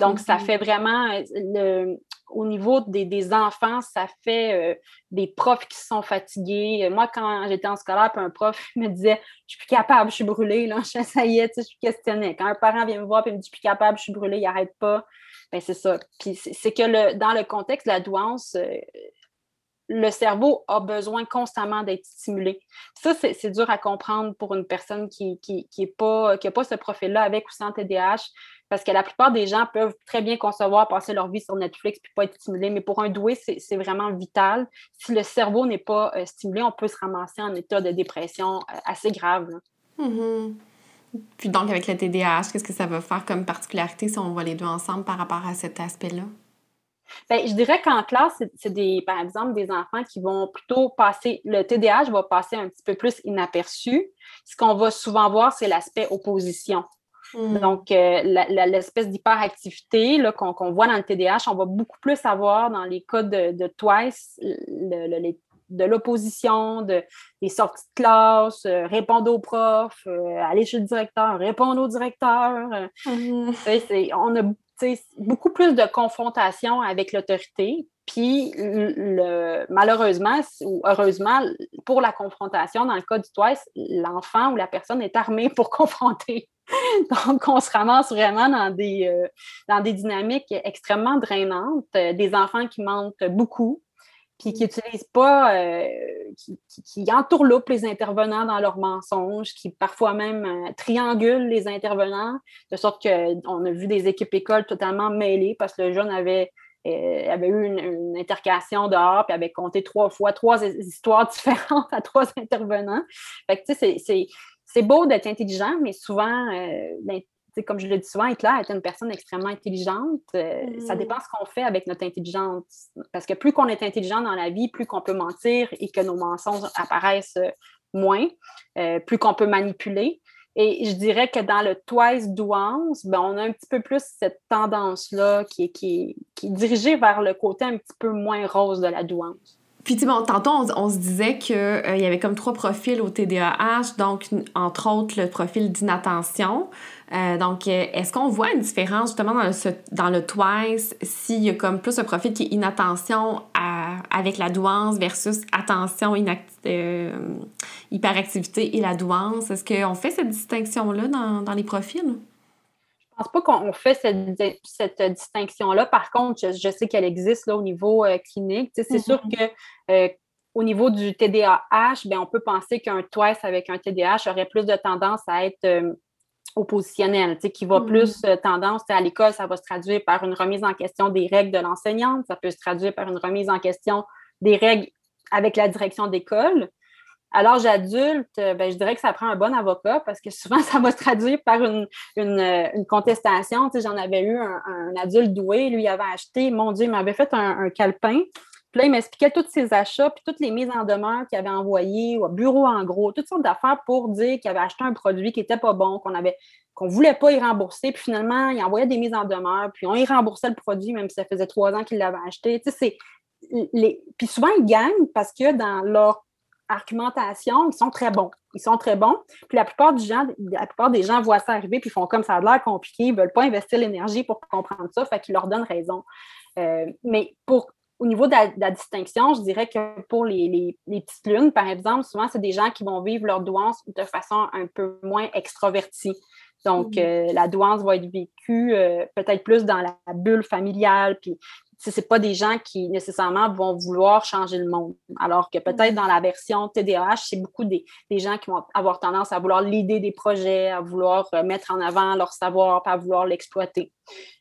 Donc, ça mm-hmm. fait vraiment euh, le, au niveau des, enfants, ça fait euh, des profs qui sont fatigués. Moi, quand j'étais en scolaire, un prof me disait Je suis plus capable, je suis brûlée. Là. Ça y est, je suis questionnée. Quand un parent vient me voir et me dit Je suis plus capable, je suis brûlée, il n'arrête pas. Ben, c'est ça. Puis c'est que le, dans le contexte de la douance, euh, le cerveau a besoin constamment d'être stimulé. Ça, c'est dur à comprendre pour une personne qui n'a pas, pas ce profil-là avec ou sans TDAH. Parce que la plupart des gens peuvent très bien concevoir passer leur vie sur Netflix puis pas être stimulés. Mais pour un doué, c'est vraiment vital. Si le cerveau n'est pas euh, stimulé, on peut se ramasser en état de dépression euh, assez grave. Mm-hmm. Puis donc, avec le TDAH, qu'est-ce que ça va faire comme particularité si on voit les deux ensemble par rapport à cet aspect-là? Bien, je dirais qu'en classe, c'est des, par exemple, des enfants qui vont plutôt passer, le TDAH va passer un petit peu plus inaperçu. Ce qu'on va souvent voir, c'est l'aspect opposition. Hmm. Donc, euh, l'espèce d'hyperactivité qu'on voit dans le TDAH, on va beaucoup plus avoir dans les cas de, TWICE, de l'opposition, de, des sorties de classe, euh, répondre aux profs, euh, aller chez le directeur, répondre au directeur. Hmm. On a beaucoup plus de confrontation avec l'autorité. Puis, le, malheureusement ou heureusement, pour la confrontation, dans le cas du TWICE, l'enfant ou la personne est armée pour confronter. Donc, on se ramasse vraiment dans des, euh, dans des dynamiques extrêmement drainantes, euh, des enfants qui mentent beaucoup, puis qui n'utilisent pas, euh, qui, qui, entourloupent les intervenants dans leurs mensonges, qui parfois même triangulent les intervenants, de sorte qu'on a vu des équipes écoles totalement mêlées parce que le jeune avait avait eu une, une, intercation dehors, puis avait compté trois fois trois histoires différentes à trois intervenants. Fait que, tu sais, c'est c'est beau d'être intelligent, mais souvent, euh, ben, comme je le dis souvent, Hitler est une personne extrêmement intelligente. Euh, ça mm. dépend ce qu'on fait avec notre intelligence. Parce que plus qu'on est intelligent dans la vie, plus qu'on peut mentir et que nos mensonges apparaissent euh, moins, plus qu'on peut manipuler. Et je dirais que dans le twice douance, ben, on a un petit peu plus cette tendance-là qui qui, qui est dirigée vers le côté un petit peu moins rose de la douance. Puis, bon, tantôt, on, se disait qu'il euh, y avait comme trois profils au TDAH, donc, entre autres, le profil d'inattention. Euh, donc, euh, est-ce qu'on voit une différence justement dans le, dans le TWICE s'il y a comme plus un profil qui est inattention avec la douance versus attention, hyperactivité et la douance? Est-ce qu'on fait cette distinction-là dans, dans les profils? Je pense pas qu'on fait cette, cette distinction-là. Par contre, je, sais qu'elle existe là, au niveau euh, clinique. c'est mm-hmm. sûr que euh, au niveau du TDAH, ben, on peut penser qu'un TWICE avec un TDAH aurait plus de tendance à être euh, oppositionnel, qui va mm-hmm. plus tendance à l'école, ça va se traduire par une remise en question des règles de l'enseignante, ça peut se traduire par une remise en question des règles avec la direction d'école. À l'âge adulte, euh, ben, je dirais que ça prend un bon avocat parce que souvent, ça va se traduire par une, une, euh, contestation. Tu J'en avais eu un, adulte doué, lui, il avait acheté, mon Dieu, il m'avait fait un, un calepin. Puis là, il m'expliquait tous ses achats, puis toutes les mises en demeure qu'il avait envoyées au bureau en gros, toutes sortes d'affaires pour dire qu'il avait acheté un produit qui n'était pas bon, qu'on avait qu'on ne voulait pas y rembourser. Puis finalement, il envoyait des mises en demeure, puis on y remboursait le produit, même si ça faisait trois ans qu'il l'avait acheté. Les... Puis souvent, ils gagnent parce que dans leur argumentation, ils sont très bons. Ils sont très bons. Puis la plupart, du gens, la plupart des gens voient ça arriver puis font comme ça a l'air compliqué, ils ne veulent pas investir l'énergie pour comprendre ça, fait qu'ils leur donnent raison. Euh, mais pour au niveau de la, distinction, je dirais que pour les, petites lunes, par exemple, souvent, c'est des gens qui vont vivre leur douance de façon un peu moins extrovertie. Donc, mmh. euh, la douance va être vécue euh, peut-être plus dans la bulle familiale, puis ce n'est pas des gens qui nécessairement vont vouloir changer le monde. Alors que peut-être dans la version TDAH, c'est beaucoup des, gens qui vont avoir tendance à vouloir l'idée des projets, à vouloir euh, mettre en avant leur savoir, pas à vouloir l'exploiter.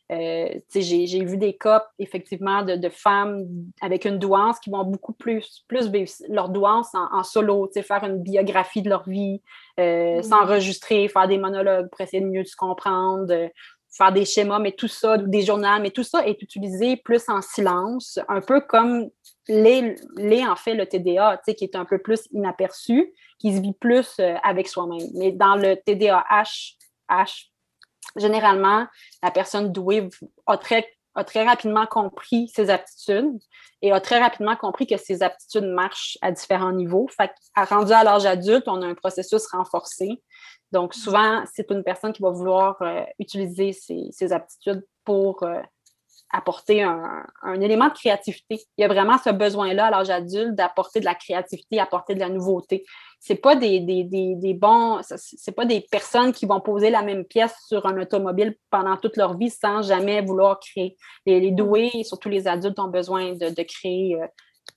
Euh, j'ai vu des cas, effectivement, de, femmes avec une douance qui vont beaucoup plus, plus vivre leur douance en, solo, faire une biographie de leur vie, euh, mm. s'enregistrer, faire des monologues pour essayer de mieux se comprendre, faire des schémas, mais tout ça, des journaux, mais tout ça est utilisé plus en silence, un peu comme les, en fait le TDA, qui est un peu plus inaperçu, qui se vit plus euh, avec soi-même. Mais dans le TDAH, H, généralement, la personne douée a très, a très rapidement compris ses aptitudes et a très rapidement compris que ses aptitudes marchent à différents niveaux. Fait rendu à l'âge adulte, on a un processus renforcé donc, souvent, c'est une personne qui va vouloir euh, utiliser ses, aptitudes pour euh, apporter un, élément de créativité. Il y a vraiment ce besoin-là à l'âge adulte d'apporter de la créativité, apporter de la nouveauté. C'est pas des, bons, c'est pas des personnes qui vont poser la même pièce sur un automobile pendant toute leur vie sans jamais vouloir créer. Les, doués, surtout les adultes, ont besoin de, créer euh,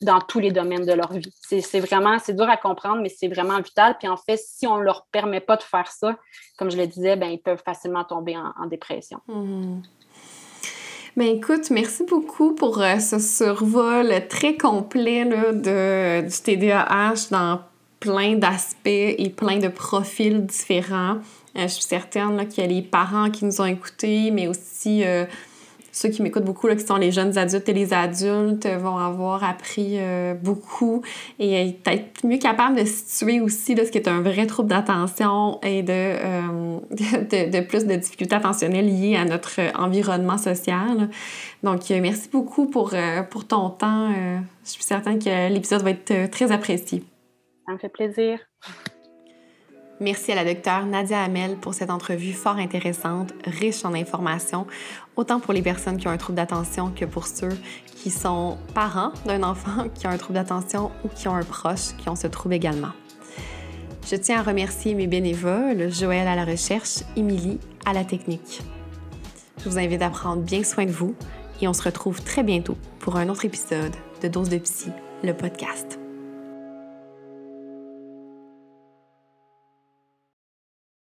dans tous les domaines de leur vie. C'est vraiment, c'est dur à comprendre, mais c'est vraiment vital. Puis en fait, si on ne leur permet pas de faire ça, comme je le disais, ben, ils peuvent facilement tomber en, dépression. Hmm. Ben écoute, merci beaucoup pour euh, ce survol très complet là, de, du TDAH dans plein d'aspects et plein de profils différents. je suis certaine qu'il y a les parents qui nous ont écoutés, mais aussi ceux qui m'écoutent beaucoup, là, qui sont les jeunes adultes et les adultes, vont avoir appris euh, beaucoup et être mieux capables de situer aussi là, ce qui est un vrai trouble d'attention et de, euh, de, de, plus de difficultés attentionnelles liées à notre environnement social. Donc, euh, merci beaucoup pour, pour ton temps. je suis certaine que l'épisode va être très apprécié. Ça me fait plaisir. Merci à la docteure Nadia Hamel pour cette entrevue fort intéressante, riche en informations, autant pour les personnes qui ont un trouble d'attention que pour ceux qui sont parents d'un enfant qui a un trouble d'attention ou qui ont un proche qui ont ce trouble également. Je tiens à remercier mes bénévoles, Joël à la recherche, Émilie à la technique. Je vous invite à prendre bien soin de vous et on se retrouve très bientôt pour un autre épisode de Dose de Psy, le podcast.